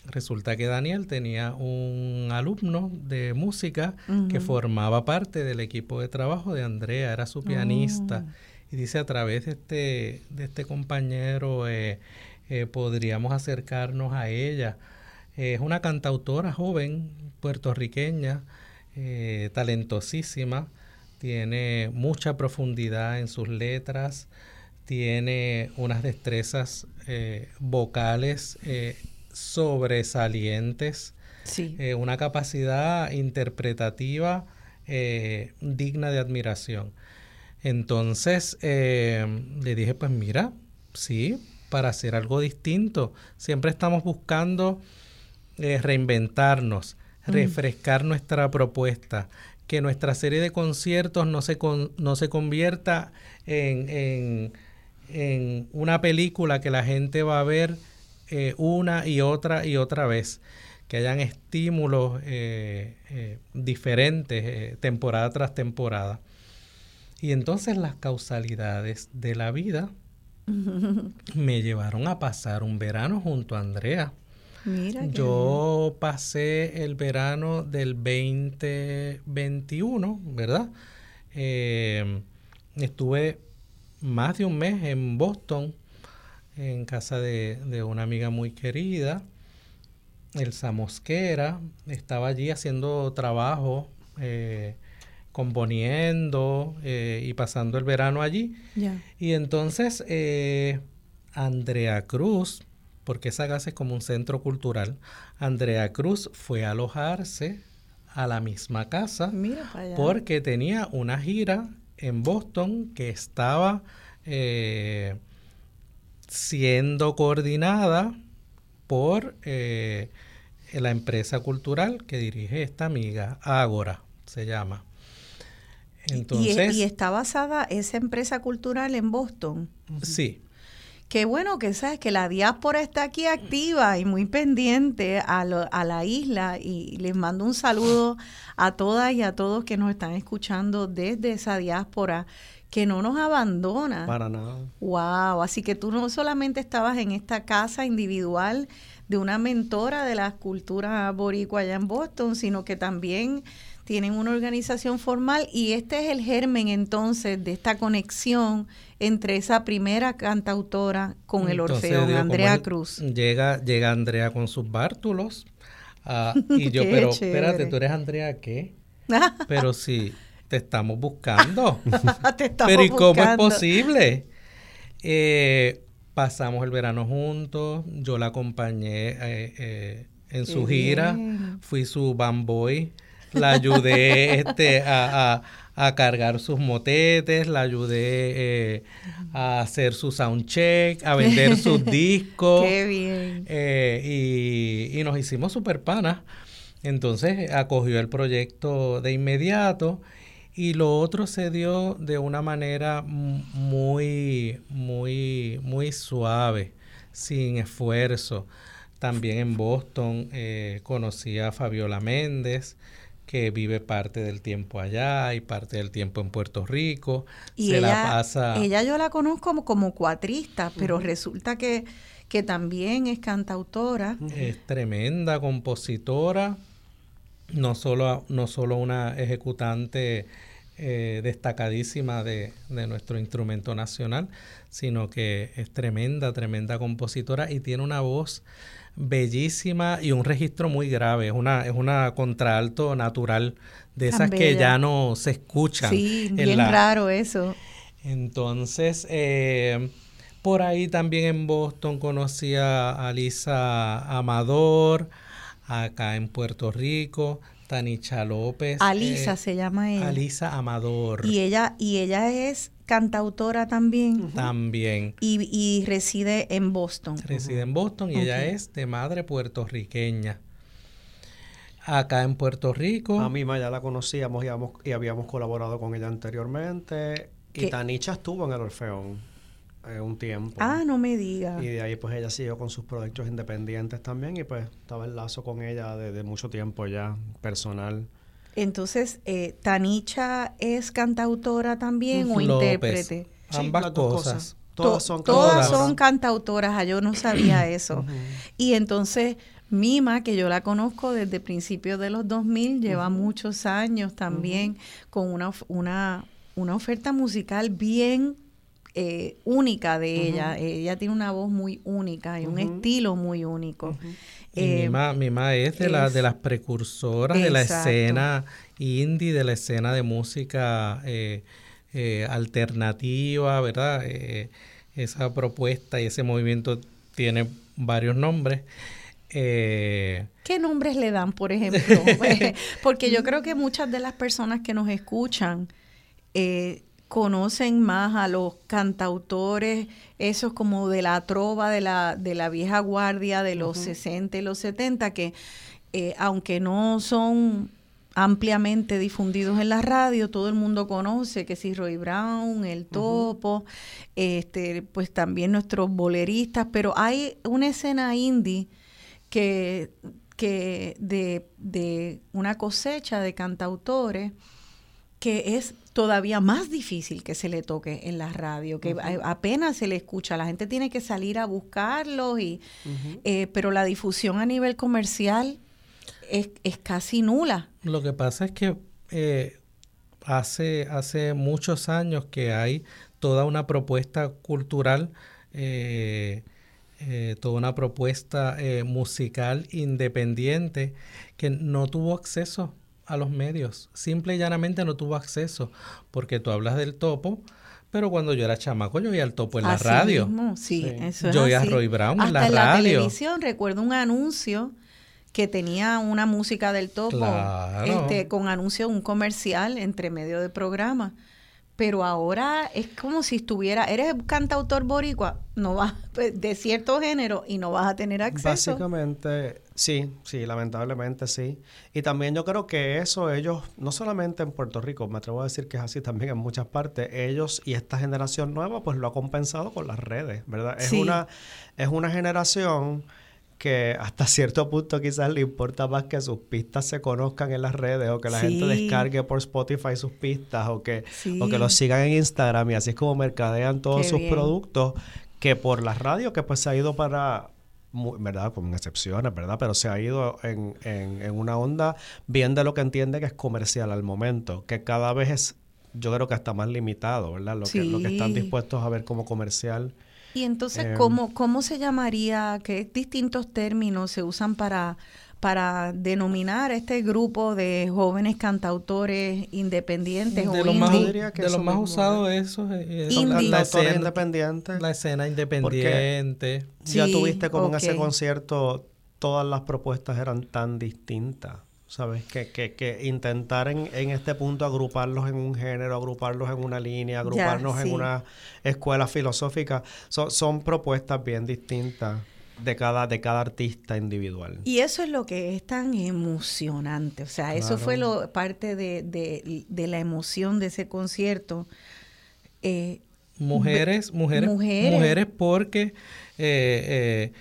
resulta que Daniel tenía un alumno de música que formaba parte del equipo de trabajo de Andrea, era su pianista. Oh. Y dice, a través de este, de este compañero eh, eh, podríamos acercarnos a ella. es una cantautora joven, puertorriqueña, talentosísima, tiene mucha profundidad en sus letras, tiene unas destrezas vocales sobresalientes, una capacidad interpretativa digna de admiración. Entonces eh, le dije, pues mira, sí, para hacer algo distinto. Siempre estamos buscando eh, reinventarnos, mm. refrescar nuestra propuesta, que nuestra serie de conciertos no se, no se convierta en, en, una película que la gente va a ver eh, una y otra y otra vez que hayan estímulos diferentes temporada tras temporada. Y entonces las causalidades de la vida me llevaron a pasar un verano junto a Andrea. Mira Yo pasé el verano del 2021, ¿verdad? Em, estuve más de un mes en Boston, en casa de, de una amiga muy querida, Elsa Mosquera. Estaba allí haciendo trabajo eh, componiendo eh, y pasando el verano allí. Y entonces eh, Andrea Cruz, porque esa casa es como un centro cultural, Andrea Cruz fue a alojarse a la misma casa porque tenía una gira en Boston que estaba eh, siendo coordinada por la empresa cultural que dirige esta amiga, Ágora se llama y, está basada esa empresa cultural en Boston. Sí. Qué bueno que sabes que la diáspora está aquí activa y muy pendiente a, a la isla y les mando un saludo a todas y a todos que nos están escuchando desde esa diáspora que no nos abandona. Para nada. Wow, así que tú no solamente estabas en esta casa individual de una mentora de la cultura boricua allá en Boston, sino que también tienen una organización formal y este es el germen entonces de esta conexión entre esa primera cantautora con el Orfeón, Andrea Cruz. Llega, llega Andrea con sus bártulos ah, y yo, pero espérate, tú eres Andrea qué? pero sí, te estamos buscando. pero ¿y cómo es posible? Eh, pasamos el verano juntos, yo la acompañé eh, eh, en su gira, fui su bamboy la ayudé este, a, cargar sus motetes, la ayudé eh, a hacer su soundcheck, a vender sus discos. Qué bien. Eh, y, nos hicimos super panas. Entonces acogió el proyecto de inmediato y lo otro se dio de una manera muy, muy, muy suave, sin esfuerzo. También en Boston eh, conocí a Fabiola Méndez, que vive parte del tiempo allá y parte del tiempo en Puerto Rico. Y ella, la pasa. Ella yo la conozco como, como cuatrista, pero resulta que, que también es cantautora. Es tremenda compositora, no solo, no solo una ejecutante eh, destacadísima de, de, nuestro instrumento nacional, sino que es tremenda, tremenda compositora y tiene una voz bellísima y un registro muy grave. Es una, es una contralto natural de esas que ya no se escuchan. Sí, bien raro eso. Entonces, eh, por ahí también en Boston conocí a Alisa Amador, acá en Puerto Rico, Tanicha López. Alisa eh, se llama ella. Alisa Amador. Y ella, y ella es cantautora también. También. Y, reside en Boston. Reside en Boston y ella es de madre puertorriqueña. Acá en Puerto Rico. A mí ya la conocíamos y habíamos, colaborado con ella anteriormente. Y Tanicha estuvo en el Orfeón eh, un tiempo. Ah, no me diga. Y de ahí pues ella siguió con sus proyectos independientes también y pues estaba el lazo con ella desde mucho tiempo ya, personal. Entonces, eh, ¿Tanicha es cantautora también o intérprete? Ambas cosas. Todas To- son todas cantautoras. son cantautoras, ah, yo no sabía eso. Y entonces Mima, que yo la conozco desde principios de los 2000, lleva muchos años también con una, una, una oferta musical bien eh, única de ella. Ella tiene una voz muy única y un estilo muy único. Eh, Mima, Mima es de, la, es- de las precursoras de la escena indie, de la escena de música eh, eh, alternativa, ¿verdad? Eh, esa propuesta y ese movimiento tiene varios nombres. Eh, ¿Qué nombres le dan, por ejemplo? Porque yo creo que muchas de las personas que nos escuchan eh, conocen más a los cantautores, esos como de la trova de la, de la vieja guardia de los 60 y los 70, que eh, aunque no son ampliamente difundidos en la radio, todo el mundo conoce que si Roy Brown, El Topo, este, pues también nuestros boleristas, pero hay una escena indie que, que de, de una cosecha de cantautores que es todavía más difícil que se le toque en la radio, que apenas se le escucha, la gente tiene que salir a buscarlos, y, eh, pero la difusión a nivel comercial es, es casi nula. Lo que pasa es que eh, hace, hace muchos años que hay toda una propuesta cultural, eh, eh, toda una propuesta eh, musical independiente que no tuvo acceso a los medios. Simple y llanamente no tuvo acceso, porque tú hablas del topo, pero cuando yo era chamaco yo oía el topo en la Así radio. mismo, sí, Sí. eso es Yo oía a así. Roy Brown en Hasta la en la televisión recuerdo un anuncio que tenía una música del topo, Claro. este, con anuncio, un comercial entre medio de programa. Pero ahora es como si estuviera, eres cantautor boricua, no vas pues, de cierto género y no vas a tener acceso. Básicamente, sí, sí, lamentablemente sí. Y también yo creo que eso ellos, no solamente en Puerto Rico, me atrevo a decir que es así también en muchas partes, ellos y esta generación nueva pues lo ha compensado con las redes, ¿verdad? Es Sí. una es una generación que hasta cierto punto quizás le importa más que sus pistas se conozcan en las redes o que la gente descargue por Spotify sus pistas o que, Sí. o que los sigan en Instagram y así es como mercadean todos Qué sus bien. productos que por la radio que pues se ha ido para ¿verdad? Con excepciones, ¿verdad? Pero se ha ido en, en, en una onda bien de lo que entiende que es comercial al momento, que cada vez es, yo creo que hasta más limitado, ¿verdad? Lo, que, lo que están dispuestos a ver como comercial. Y entonces, Em, ¿cómo, ¿cómo se llamaría? ¿Qué distintos términos se usan para, para denominar a este grupo de jóvenes cantautores independientes o de lo más, indie? diría que de lo eso más mismo usado eso es Indie. Son la, cantautores escena, independientes. la escena independiente. ya Sí, tuviste como en ese concierto todas las propuestas eran tan distintas. ¿Sabes? Que, que, que intentar en, en este punto agruparlos en un género, agruparlos en una línea, agruparnos sí. en una escuela filosófica, son, son propuestas bien distintas de cada, de cada artista individual. Y eso es lo que es tan emocionante. O sea, eso fue lo parte de, de, de la emoción de ese concierto. Eh, Mujeres, mujeres, Mujeres. mujeres, porque eh, eh,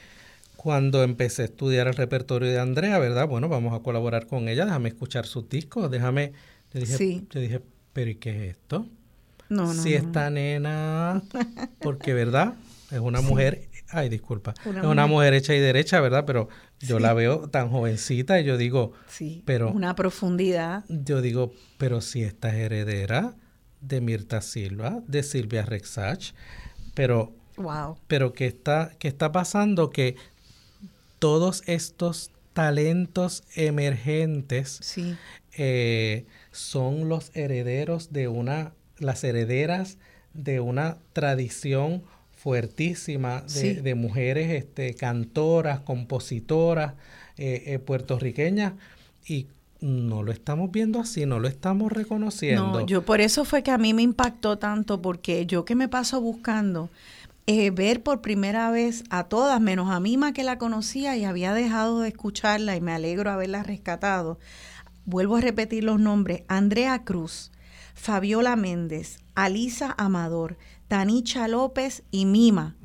cuando empecé a estudiar el repertorio de Andrea, ¿verdad? Bueno, vamos a colaborar con ella, déjame escuchar sus discos, déjame, yo dije, Sí. yo dije, pero ¿y qué es esto? no, no, si no. esta nena, porque verdad, es una mujer, ay, disculpa, Una es una mujer. hecha y derecha, ¿verdad? Pero yo la veo tan jovencita y yo digo, Sí, pero una profundidad. yo digo, pero si esta es heredera de Mirta Silva, de Silvia Rexach, pero Wow. pero ¿qué está, qué está pasando? Que todos estos talentos emergentes Sí. eh, son los herederos de una, las herederas de una tradición fuertísima de, Sí. de mujeres este, cantoras, compositoras eh, eh, puertorriqueñas y no lo estamos viendo así, no lo estamos reconociendo. No, yo por eso fue que a mí me impactó tanto, porque yo que me paso buscando eh, ver por primera vez a todas, menos a Mima que la conocía y había dejado de escucharla y me alegro haberla rescatado. Vuelvo a repetir los nombres, Andrea Cruz, Fabiola Méndez, Alisa Amador, Tanicha López y Mima.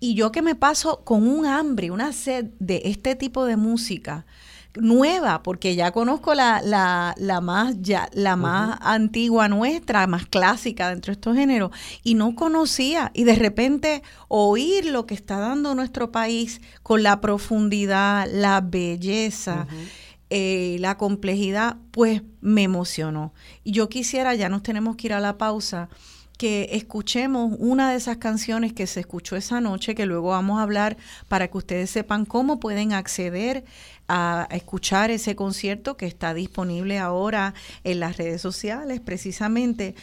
Y yo que me paso con un hambre, una sed de este tipo de música, nueva, porque ya conozco la, la, la más, ya, la más antigua nuestra, más clásica dentro de estos géneros, y no conocía. Y de repente oír lo que está dando nuestro país con la profundidad, la belleza. Eh, la complejidad, pues me emocionó. Y yo quisiera, ya nos tenemos que ir a la pausa, que escuchemos una de esas canciones que se escuchó esa noche, que luego vamos a hablar para que ustedes sepan cómo pueden acceder a escuchar ese concierto que está disponible ahora en las redes sociales, precisamente.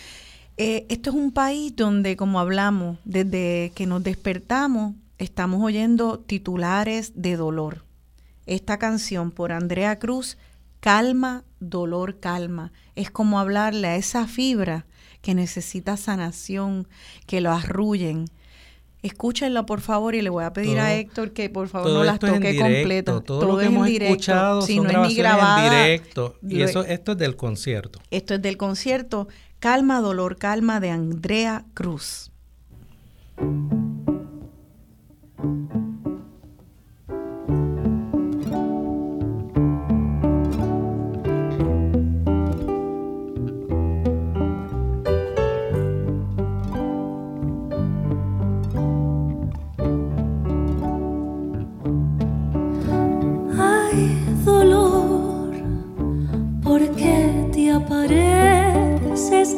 Eh, esto es un país donde, como hablamos, desde que nos despertamos, estamos oyendo titulares de dolor. Esta canción por Andrea Cruz, Calma, Dolor, Calma, es como hablarle a esa fibra que necesita sanación, que lo arrullen. Escúchenlo por favor y le voy a pedir a Héctor que por favor no las toque completo. Todo, lo que hemos escuchado si no es ni grabada, en directo. Y eso, esto es del concierto. Esto es del concierto Calma, Dolor, Calma de Andrea Cruz.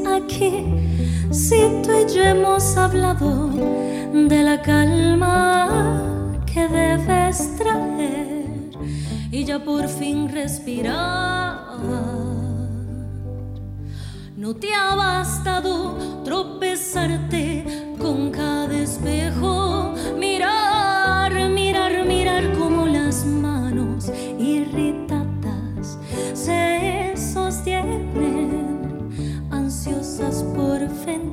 Aquí si tú y yo hemos hablado de la calma que debes traer y ya por fin respirar? No te ha bastado tropezarte con cada espejo, mirar, mirar, mirar como las manos irritadas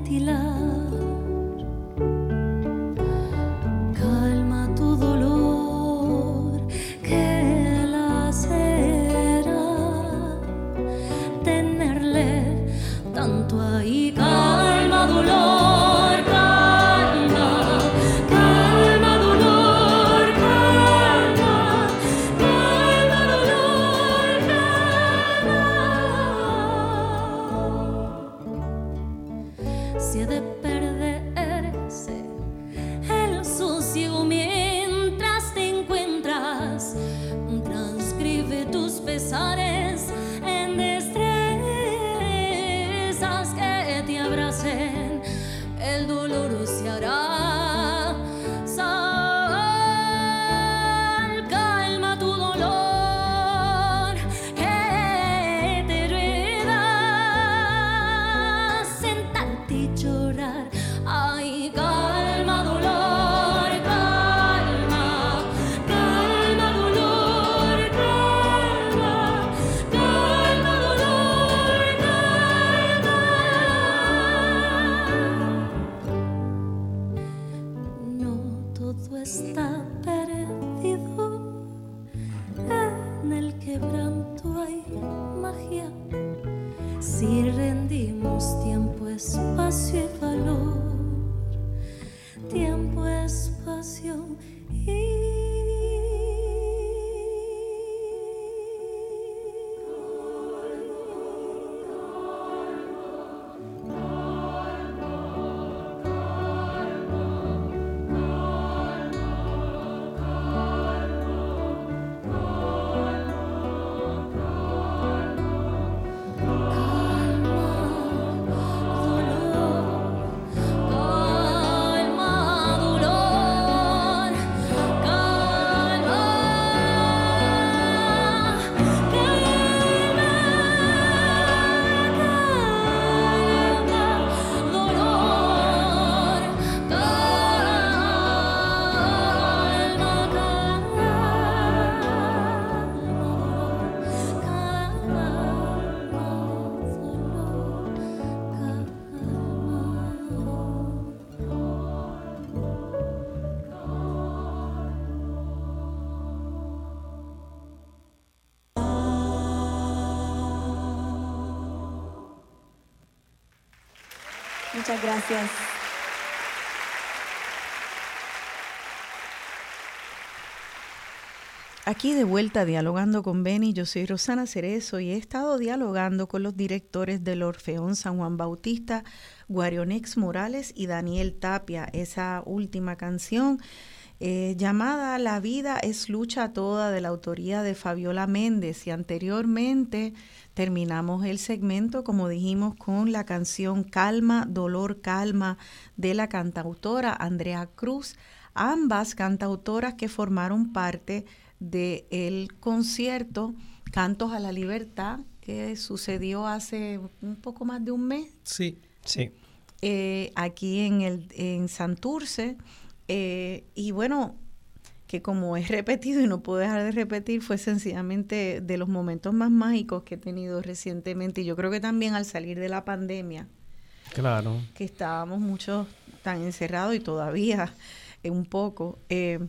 tilah us. Gracias. aquí de vuelta dialogando con Beni. Yo soy Rosana Cerezo y he estado dialogando con los directores del Orfeón San Juan Bautista, Guarionex Morales y Daniel Tapia. Esa última canción eh, llamada La vida es lucha toda de la autoría de Fabiola Méndez y anteriormente terminamos el segmento, como dijimos, con la canción Calma, Dolor, Calma de la cantautora Andrea Cruz ambas cantautoras que formaron parte del concierto Cantos a la Libertad que sucedió hace un poco más de un mes. Sí, sí. Eh, aquí en, el, en Santurce. Eh, y bueno, que como he repetido y no puedo dejar de repetir, fue sencillamente de los momentos más mágicos que he tenido recientemente. Y yo creo que también al salir de la pandemia. Claro. Que estábamos muchos tan encerrados y todavía eh, un poco, eh,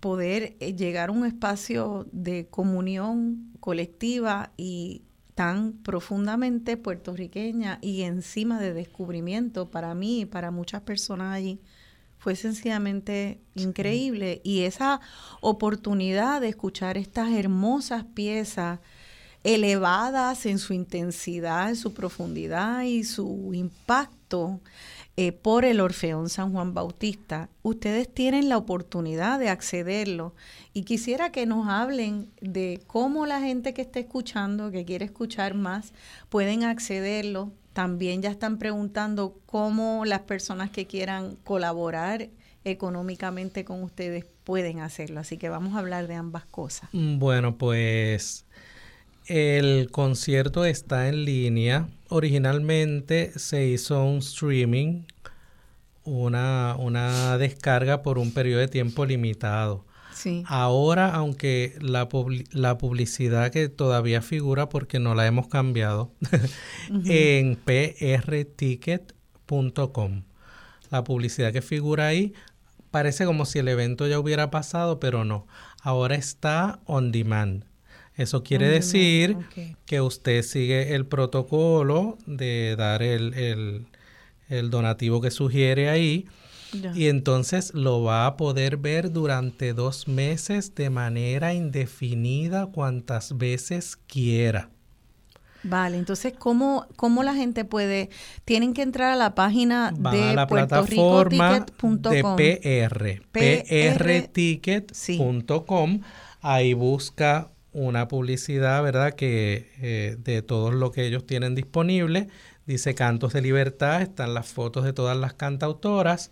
poder eh, llegar a un espacio de comunión colectiva y tan profundamente puertorriqueña y encima de descubrimiento para mí y para muchas personas allí fue sencillamente increíble y esa oportunidad de escuchar estas hermosas piezas elevadas en su intensidad, en su profundidad y su impacto eh, por el Orfeón San Juan Bautista, ustedes tienen la oportunidad de accederlo. Y quisiera que nos hablen de cómo la gente que está escuchando, que quiere escuchar más, pueden accederlo. También ya están preguntando cómo las personas que quieran colaborar económicamente con ustedes pueden hacerlo. Así que vamos a hablar de ambas cosas. Bueno, pues el concierto está en línea. Originalmente se hizo un streaming, una, una descarga por un periodo de tiempo limitado. Sí. Ahora, aunque la, la, publicidad que todavía figura porque no la hemos cambiado, en prticket.com. La publicidad que figura ahí parece como si el evento ya hubiera pasado, pero no. Ahora está on demand. Eso quiere decir que usted sigue el protocolo de dar el, donativo que sugiere ahí y entonces lo va a poder ver durante dos meses de manera indefinida cuantas veces quiera. Vale, entonces, ¿cómo, ¿cómo la gente puede? Tienen que entrar a la página de la plataforma de PR, prticket.com. Ahí busca una publicidad, ¿verdad? Que eh, de todo lo que ellos tienen disponible. Dice Cantos de Libertad, están las fotos de todas las cantautoras.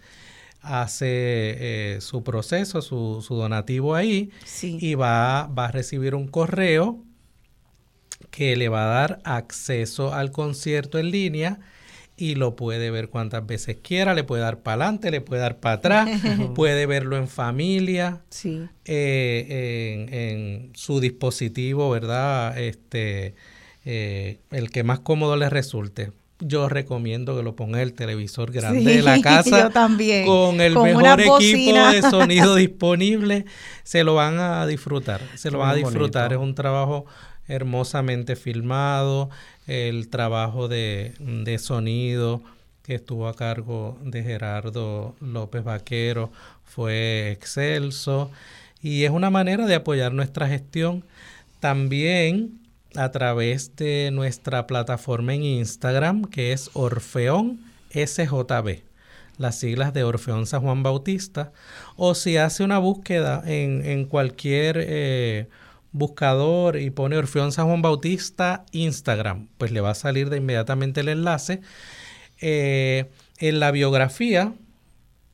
Hace eh, su proceso, su, su donativo ahí y va, va a recibir un correo que le va a dar acceso al concierto en línea y lo puede ver cuantas veces quiera, le puede dar para adelante, le puede dar para atrás, puede verlo en familia, sí. Eh, en, su dispositivo, ¿verdad? Este, eh, el que más cómodo le resulte. Yo recomiendo que lo ponga el televisor grande de la casa también. con el mejor equipo de sonido disponible. Se lo van a disfrutar, se lo van a disfrutar. Es un trabajo hermosamente filmado, el trabajo de, de sonido que estuvo a cargo de Gerardo López Vaquero fue excelso y es una manera de apoyar nuestra gestión también a través de nuestra plataforma en Instagram que es Orfeón SJB, las siglas de Orfeón San Juan Bautista, o si hace una búsqueda en, en cualquier eh, buscador y pone Orfeón San Juan Bautista Instagram, pues le va a salir de inmediatamente el enlace. Eh, en la biografía,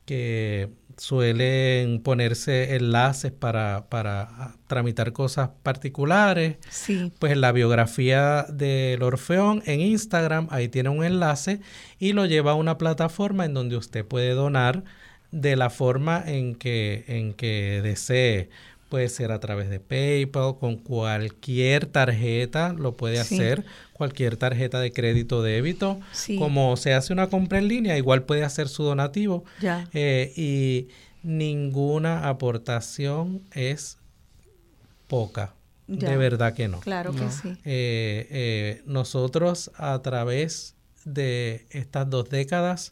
que suelen ponerse enlaces para, para tramitar cosas particulares, sí. pues en la biografía del Orfeón en Instagram, ahí tiene un enlace y lo lleva a una plataforma en donde usted puede donar de la forma en que, en que desee. Puede ser a través de PayPal, con cualquier tarjeta lo puede hacer, cualquier tarjeta de crédito o débito. Como se hace una compra en línea, igual puede hacer su donativo. Eh, y ninguna aportación es poca. De verdad que no. Claro que sí. Eh, eh, nosotros a través de estas dos décadas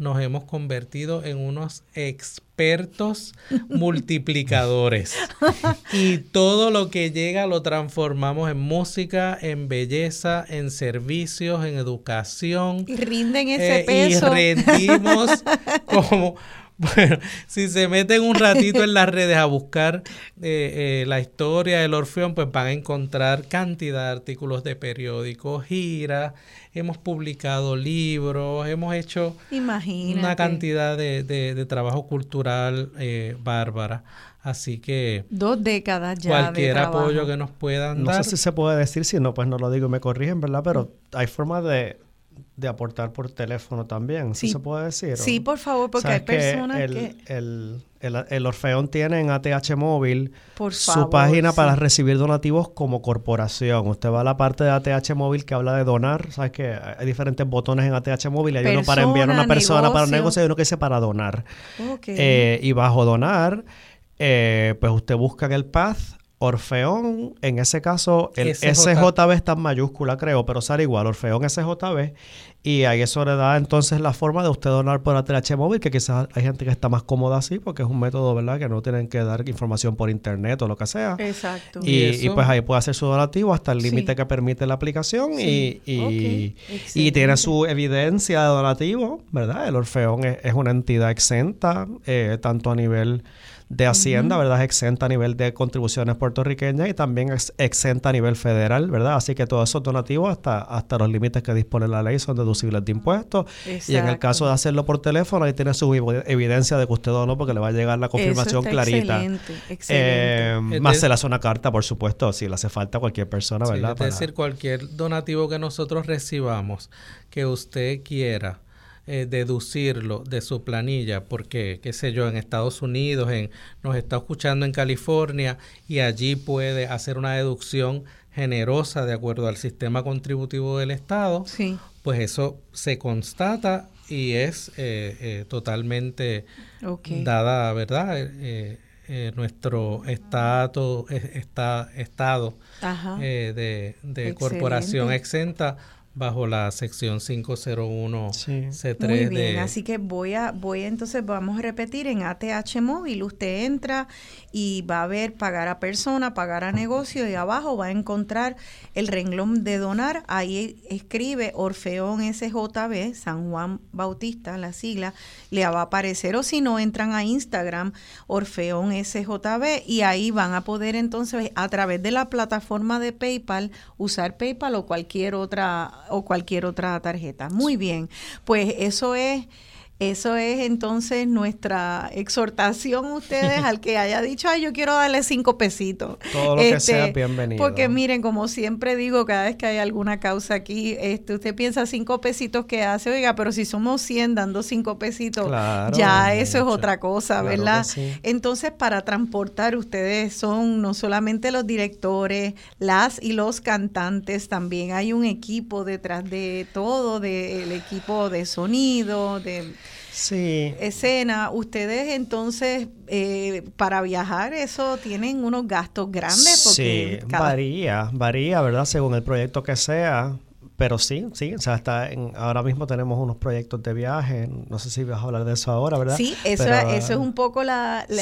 nos hemos convertido en unos expertos multiplicadores. y todo lo que llega lo transformamos en música, en belleza, en servicios, en educación. Y rinden ese peso. Y rendimos como bueno, si se meten un ratito en las redes a buscar eh, eh, la historia del Orfeón, pues van a encontrar cantidad de artículos de periódicos, giras, hemos publicado libros, hemos hecho una cantidad de, de, trabajo cultural eh, bárbara. Así que... Dos décadas ya. Cualquier apoyo que nos puedan dar. No sé si se puede decir, si no, pues no lo digo y me corrigen, ¿verdad? Pero hay formas de de aportar por teléfono también, sí. se puede decir? Sí, por favor, porque hay personas que... El, el, Orfeón tiene en ATH Móvil su página para recibir donativos como corporación. Usted va a la parte de ATH Móvil que habla de donar. Sabes que hay diferentes botones en ATH Móvil. Hay uno para enviar a una persona para un negocio y uno que dice para donar. Eh, y bajo donar, eh, pues usted busca en el path Orfeón, en ese caso, el SJB está en mayúscula, creo, pero sale igual, Orfeón SJB, y ahí eso le da entonces la forma de usted donar por ATH móvil, que quizás hay gente que está más cómoda así, porque es un método, ¿verdad?, que no tienen que dar información por internet o lo que sea. Exacto. Y, pues ahí puede hacer su donativo hasta el límite que permite la aplicación y, y, tiene su evidencia de donativo, ¿verdad? El Orfeón es, una entidad exenta, eh, tanto a nivel de Hacienda, ¿verdad? Es exenta a nivel de contribuciones puertorriqueñas y también es exenta a nivel federal, ¿verdad? Así que todos esos donativos hasta, hasta los límites que dispone la ley son deducibles de impuestos. Y en el caso de hacerlo por teléfono, ahí tiene su evidencia de que usted donó porque le va a llegar la confirmación clarita. Excelente, excelente. Eh, más se le hace una carta, por supuesto, si le hace falta a cualquier persona, ¿verdad? es decir, cualquier donativo que nosotros recibamos que usted quiera eh, deducirlo de su planilla, porque, qué sé yo, en Estados Unidos, en, nos está escuchando en California y allí puede hacer una deducción generosa de acuerdo al sistema contributivo del Estado, sí. pues eso se constata y es eh, eh, totalmente dada, ¿verdad? nuestro estatus, está, estado de, de corporación exenta bajo la sección 501 C3 Muy bien, así que voy a voy entonces vamos a repetir en ATH móvil usted entra y va a ver pagar a persona, pagar a negocio y abajo va a encontrar el renglón de donar, ahí escribe Orfeón SJB, San Juan Bautista, la sigla, le va a aparecer o si no entran a Instagram Orfeón SJB y ahí van a poder entonces a través de la plataforma de PayPal usar PayPal o cualquier otra o cualquier otra tarjeta. Muy bien, pues eso es eso es entonces nuestra exhortación a ustedes al que haya dicho, ay, yo quiero darle cinco pesitos. Todo lo que sea, este, bienvenido. Porque miren, como siempre digo, cada vez que hay alguna causa aquí, este, usted piensa cinco pesitos que hace, oiga, pero si somos 100 dando cinco pesitos, ya eso es otra cosa, ¿verdad? Entonces, para transportar, ustedes son no solamente los directores, las y los cantantes, también hay un equipo detrás de todo, del equipo de sonido, de sí. escena, ustedes entonces eh, para viajar eso tienen unos gastos grandes. Porque sí, varía, varía, ¿verdad? Según el proyecto que sea. Pero sí, sí, o sea, está en, ahora mismo tenemos unos proyectos de viaje, no sé si vas a hablar de eso ahora, ¿verdad? Sí, eso, eso es un poco la, el,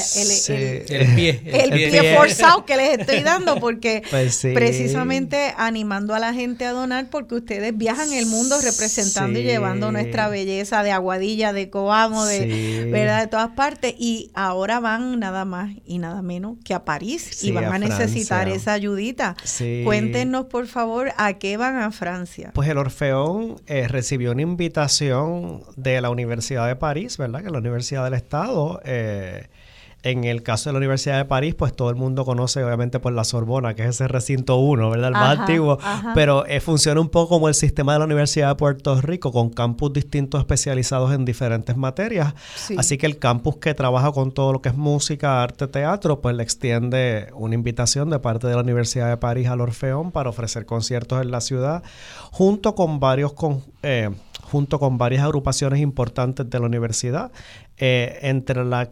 pie, el, pie, forzado que les estoy dando, porque pues precisamente animando a la gente a donar, porque ustedes viajan el mundo representando y llevando nuestra belleza de Aguadilla, de Coamo, de, ¿verdad? de todas partes, y ahora van nada más y nada menos que a París y van a, necesitar esa ayudita. Cuéntenos, por favor, a qué van a Francia. Pues el Orfeón eh, recibió una invitación de la Universidad de París, ¿verdad? Que es la Universidad del Estado. Eh, en el caso de la Universidad de París, pues todo el mundo conoce obviamente por la Sorbona, que es ese recinto 1, ¿verdad? El más antiguo, pero eh, funciona un poco como el sistema de la Universidad de Puerto Rico, con campus distintos especializados en diferentes materias. Así que el campus que trabaja con todo lo que es música, arte, teatro, pues le extiende una invitación de parte de la Universidad de París al Orfeón para ofrecer conciertos en la ciudad, junto con varios... Con, eh, junto con varias agrupaciones importantes de la universidad, eh, entre la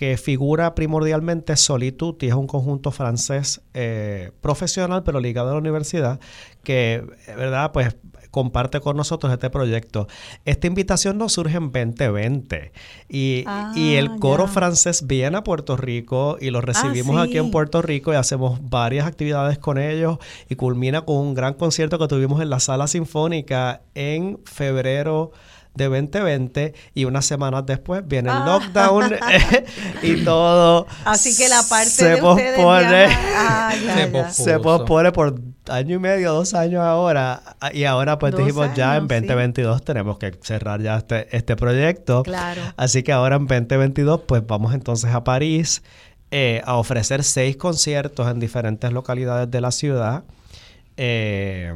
que figura primordialmente Solituti, es un conjunto francés eh, profesional, pero ligado a la universidad, que, ¿verdad? Pues comparte con nosotros este proyecto. Esta invitación nos surge en 2020 y, Ah, y el coro francés viene a Puerto Rico y lo recibimos aquí en. Puerto Rico y hacemos varias actividades con ellos y culmina con un gran concierto que tuvimos en la sala sinfónica en febrero de 2020 y unas semanas después viene el Ah. lockdown y todo Así que la parte se de pospone. ah, ya, Se ya. pospuso. se pospone por año y medio, dos años ahora. Ah, Y ahora pues Dos dijimos ya en años, sí. 2022 tenemos que cerrar ya este, este proyecto. Claro. Así que ahora en 2022 pues vamos entonces a París eh, a ofrecer seis conciertos en diferentes localidades de la ciudad. eh,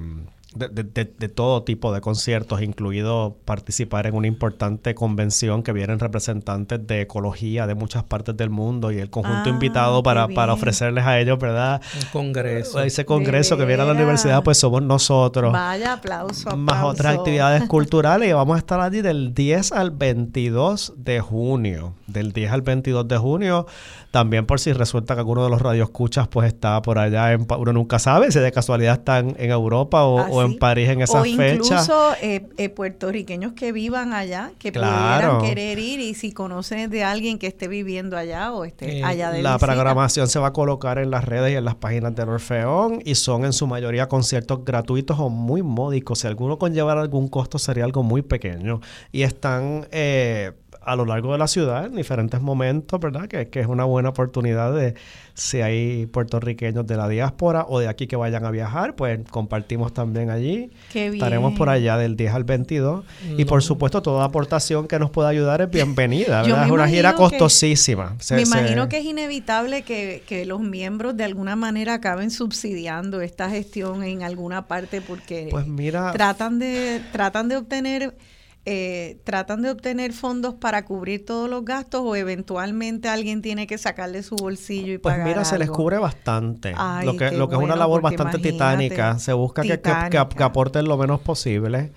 de- de- de todo tipo de conciertos, incluido participar en una importante convención que vienen representantes de ecología de muchas partes del mundo y el conjunto Ah, invitado para, para ofrecerles a ellos, ¿verdad? Un congreso. Ese congreso que viene a la universidad, pues somos nosotros. Vaya, aplauso, Más aplauso. otras actividades culturales y vamos a estar allí del 10 al 22 de junio. Del 10 al 22 de junio. También por si resulta que alguno de los radioescuchas pues está por allá. En, Pa- uno nunca sabe si de casualidad están en Europa o, o en sí. París en esas o fechas. incluso eh, eh, puertorriqueños que vivan allá, que Claro. pudieran querer ir y si conocen de alguien que esté viviendo allá o esté Eh, allá de La visita. programación se va a colocar en las redes y en las páginas del Orfeón y son en su mayoría conciertos gratuitos o muy módicos. Si alguno conllevara algún costo sería algo muy pequeño. Y están eh, a lo largo de la ciudad en diferentes momentos, ¿verdad? Que, que es una buena oportunidad de si hay puertorriqueños de la diáspora o de aquí que vayan a viajar, pues compartimos también allí. Qué Estaremos por bien. allá del 10 al 22 y por supuesto toda aportación que nos pueda ayudar es bienvenida, ¿verdad? Es una gira que- costosísima. Se- Me se- imagino que es inevitable que, que los miembros de alguna manera acaben subsidiando esta gestión en alguna parte porque Pues mira, tratan de tratan de obtener eh, tratan de obtener fondos para cubrir todos los gastos o eventualmente alguien tiene que sacarle su bolsillo y Pues pagar mira, se les cubre bastante. Ay, lo que, lo que es una labor bastante titánica. Se busca que, que- que, aporten lo menos posible.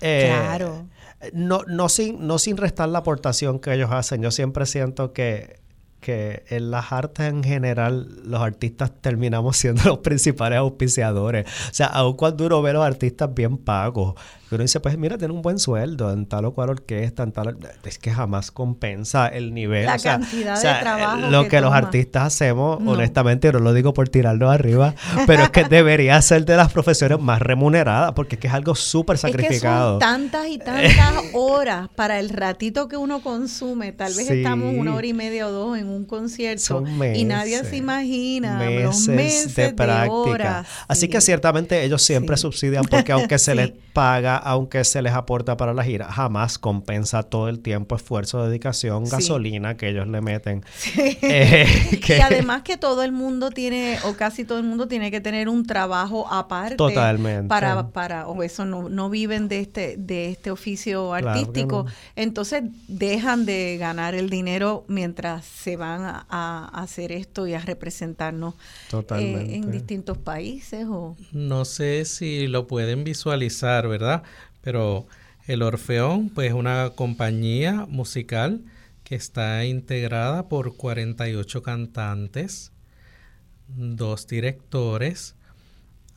Eh, Claro. No, no, sin, no sin restar la aportación que ellos hacen. Yo siempre siento que, que en las artes en general los artistas terminamos siendo los principales auspiciadores. O sea, aun cuando uno ve a los artistas bien pagos, que uno dice, pues mira, tiene un buen sueldo en tal o cual orquesta, en tal... Es que jamás compensa el nivel. La o sea, cantidad o de trabajo Lo que que, los artistas hacemos, No. honestamente, no lo digo por tirarlo arriba, pero es que debería ser de las profesiones más remuneradas, porque es que es algo súper Es que son sacrificado. tantas y tantas horas para el ratito que uno consume. Tal vez Sí. estamos una hora y media o dos en un concierto Son y nadie meses, se imagina meses, los meses de práctica. horas. Así Sí. que ciertamente ellos siempre Sí. subsidian porque aunque se Sí. les paga, aunque se les aporta para la gira, jamás compensa todo el tiempo, esfuerzo, dedicación, gasolina que ellos le meten. Eh, que- Y además que todo el mundo tiene, o casi todo el mundo tiene que tener un trabajo aparte. Totalmente. Para, para, o eso no, no viven de este, de este oficio Claro artístico. no. Entonces dejan de ganar el dinero mientras se van a, a hacer esto y a representarnos eh, en distintos países. O, No sé si lo pueden visualizar, ¿verdad? Pero el Orfeón, pues es una compañía musical que está integrada por 48 cantantes, dos directores,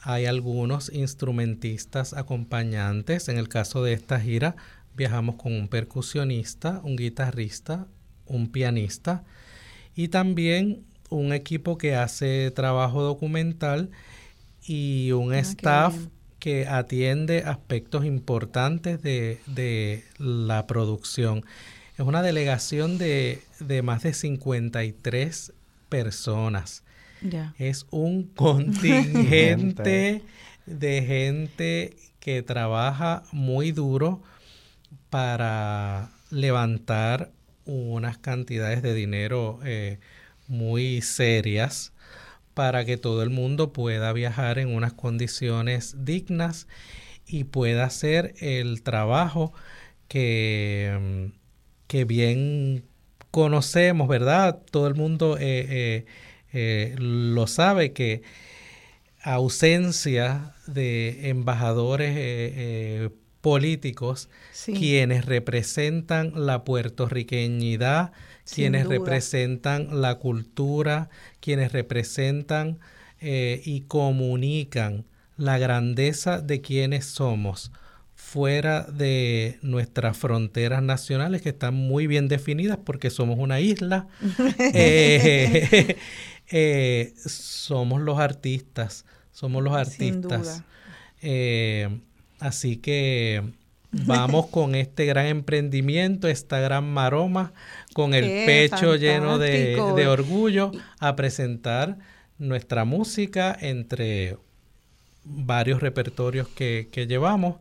hay algunos instrumentistas acompañantes. En el caso de esta gira, viajamos con un percusionista, un guitarrista, un pianista y también un equipo que hace trabajo documental y un qué staff que atiende aspectos importantes de, de la producción. Es una delegación de, de más de 53 personas. Es un contingente de gente que trabaja muy duro para levantar unas cantidades de dinero eh, muy serias para que todo el mundo pueda viajar en unas condiciones dignas y pueda hacer el trabajo que, mm, que bien conocemos, ¿verdad? Todo el mundo eh, eh, lo sabe que ausencia de embajadores políticos Sí. quienes representan la puertorriqueñidad quienes representan la cultura, quienes representan eh, y comunican la grandeza de quienes somos fuera de nuestras fronteras nacionales que están muy bien definidas porque somos una isla. Eh, eh, somos los artistas, somos los artistas. Así que vamos con este gran emprendimiento, esta gran maroma, con el pecho lleno de, orgullo a presentar nuestra música entre varios repertorios que, llevamos.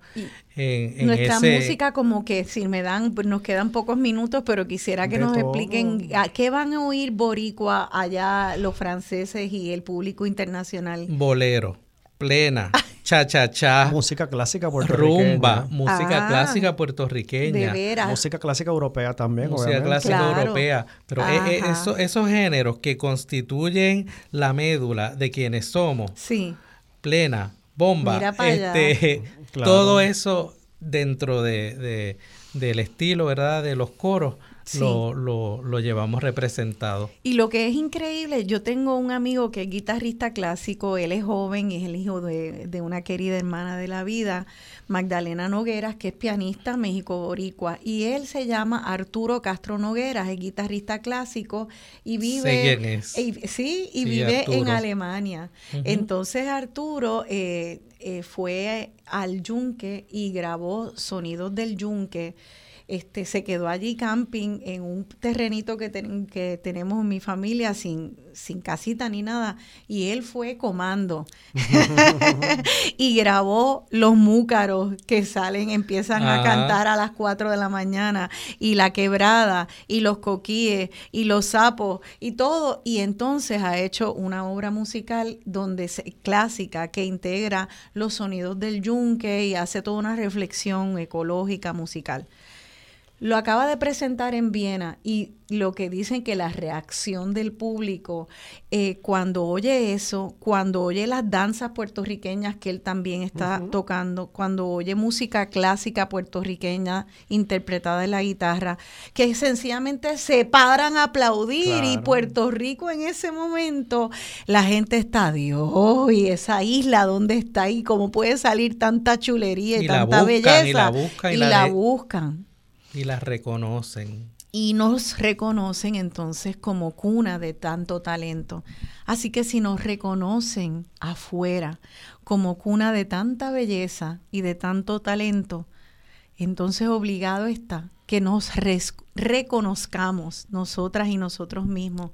En, nuestra música como que si me dan, nos quedan pocos minutos, pero quisiera que nos expliquen a qué van a oír boricua allá los franceses y el público internacional. Bolero, plena. cha cha cha, música clásica puertorriqueña, rumba, música ah, clásica puertorriqueña, música clásica europea también, música clásica europea, pero e, e, esos géneros que constituyen la médula de quienes somos, sí, plena, bomba, este, todo eso dentro de, del estilo, verdad, de los coros lo, lo, llevamos representado. Y lo que es increíble, yo tengo un amigo que es guitarrista clásico, él es joven, es el hijo de, una querida hermana de la vida, Magdalena Nogueras, que es pianista México-Boricua, y él se llama Arturo Castro Nogueras, es guitarrista clásico y vive, sí, y vive en Alemania. Entonces Arturo eh, eh, fue al yunque y grabó sonidos del yunque este, se quedó allí camping en un terrenito que, que tenemos en mi familia sin, sin casita ni nada. Y él fue comando y grabó los múcaros que salen, empiezan a cantar a las 4 de la mañana y la quebrada y los coquíes y los sapos y todo. Y entonces ha hecho una obra musical donde clásica que integra los sonidos del yunque y hace toda una reflexión ecológica musical. Lo acaba de presentar en Viena y lo que dicen que la reacción del público eh, cuando oye eso, cuando oye las danzas puertorriqueñas que él también está tocando, cuando oye música clásica puertorriqueña interpretada en la guitarra, que sencillamente se paran a aplaudir y Puerto Rico en ese momento, la gente está, Dios, y esa isla, ¿dónde está? Y cómo puede salir tanta chulería y, tanta belleza. Y la buscan. Y, la buscan. Y las reconocen. Y nos reconocen entonces como cuna de tanto talento. Así que si nos reconocen afuera como cuna de tanta belleza y de tanto talento, entonces obligado está que nos reconozcamos nosotras y nosotros mismos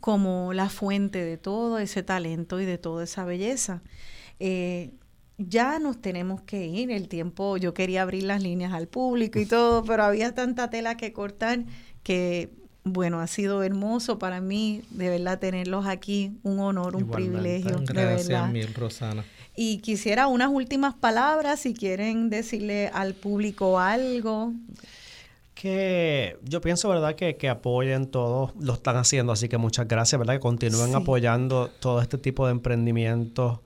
como la fuente de todo ese talento y de toda esa belleza. Eh, ya nos tenemos que ir. El tiempo, yo quería abrir las líneas al público y todo, pero había tanta tela que cortar que, bueno, ha sido hermoso para mí, de verdad, tenerlos aquí. Un honor, un privilegio. Gracias mil, Rosana. Y quisiera unas últimas palabras, si quieren decirle al público algo. Que yo pienso, ¿verdad?, que, que apoyen todo, lo están haciendo, así que muchas gracias, ¿verdad?, que continúen apoyando todo este tipo de emprendimientos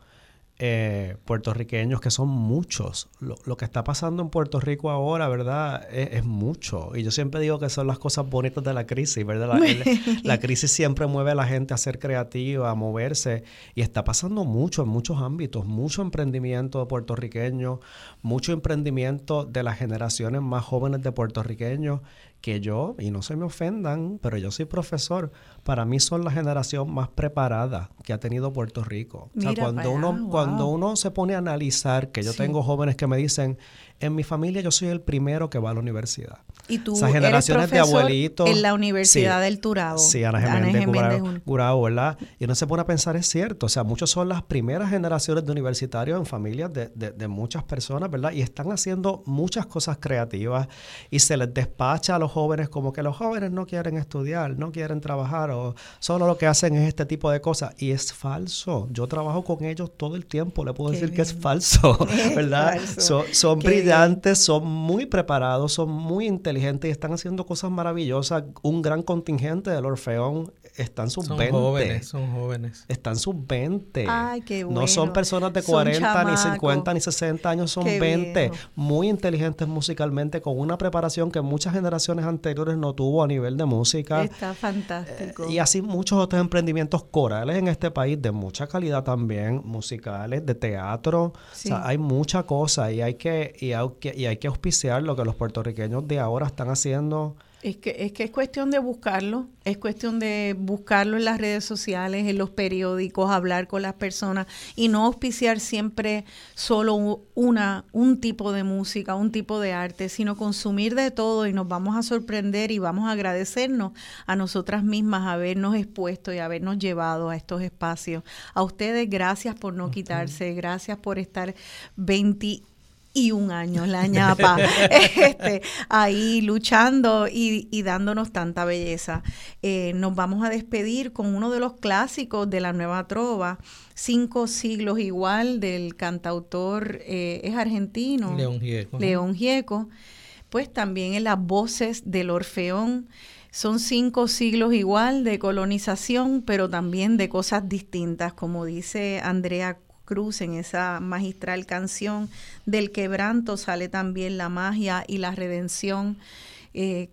eh, puertorriqueños, que son muchos. Lo, que está pasando en Puerto Rico ahora, ¿verdad? Es, mucho. Y yo siempre digo que son las cosas bonitas de la crisis, ¿verdad? La, crisis siempre mueve a la gente a ser creativa, a moverse. Y está pasando mucho en muchos ámbitos. Mucho emprendimiento puertorriqueño, mucho emprendimiento de las generaciones más jóvenes de puertorriqueños que yo, y no se me ofendan, pero yo soy profesor, para mí son la generación más preparada que ha tenido Puerto Rico. o sea, cuando uno, cuando uno se pone a analizar, que yo tengo jóvenes que me dicen, en mi familia yo soy el primero que va a la universidad. Y tú Esas generaciones de abuelitos. En la Universidad del Turabo. Sí, Ana Jiménez, Gurao, ¿verdad? Y uno se pone a pensar, es cierto. O sea, muchos son las primeras generaciones de universitarios en familias de, de, muchas personas, ¿verdad? Y están haciendo muchas cosas creativas y se les despacha a los jóvenes como que los jóvenes no quieren estudiar, no quieren trabajar o solo lo que hacen es este tipo de cosas. Y es falso. Yo trabajo con ellos todo el tiempo. Le puedo decir que es falso, ¿verdad? son brillantes brillantes, son muy preparados, son muy inteligentes y están haciendo cosas maravillosas. Un gran contingente del Orfeón están sus son 20. jóvenes, son jóvenes. Están sus 20. Ay, qué No son bueno. personas de Son 40, ni chamacos. 50, ni 60 años, son Qué 20. bien. Muy inteligentes musicalmente, con una preparación que muchas generaciones anteriores no tuvo a nivel de música. Está fantástico. Y así muchos otros emprendimientos corales en este país de mucha calidad también, musicales, de teatro. Sí. O sea, hay mucha cosa y hay que y hay que, y hay que auspiciar lo que los puertorriqueños de ahora están haciendo. Es que, es que es cuestión de buscarlo, es cuestión de buscarlo en las redes sociales, en los periódicos, hablar con las personas y no auspiciar siempre solo una, un tipo de música, un tipo de arte, sino consumir de todo y nos vamos a sorprender y vamos a agradecernos a nosotras mismas habernos expuesto y habernos llevado a estos espacios. A ustedes, gracias por no quitarse, gracias por estar 20 y un año la ñapa este, ahí luchando y, y dándonos tanta belleza. Eh, nos vamos a despedir con uno de los clásicos de la nueva trova, Cinco siglos igual, del cantautor, eh, es argentino. León Gieco. León Gieco. Pues también en las voces del Orfeón. Son cinco siglos igual de colonización, pero también de cosas distintas, como dice Andrea Cruz en esa magistral canción. Del quebranto sale también la magia y la redención. Eh,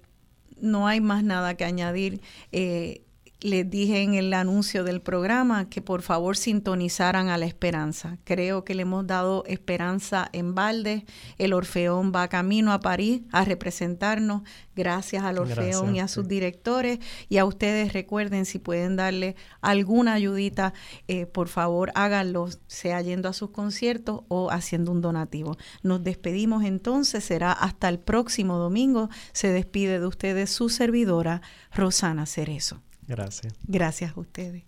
no hay más nada que añadir. Eh, les dije en el anuncio del programa que por favor sintonizaran a la esperanza. Creo que le hemos dado esperanza en balde. El Orfeón va camino a París a representarnos. Gracias al Orfeón Gracias, y a sus directores. Y a ustedes recuerden, si pueden darle alguna ayudita, eh, por favor háganlo, sea yendo a sus conciertos o haciendo un donativo. Nos despedimos entonces, será hasta el próximo domingo. Se despide de ustedes su servidora, Rosana Cerezo. Gracias. Gracias a ustedes.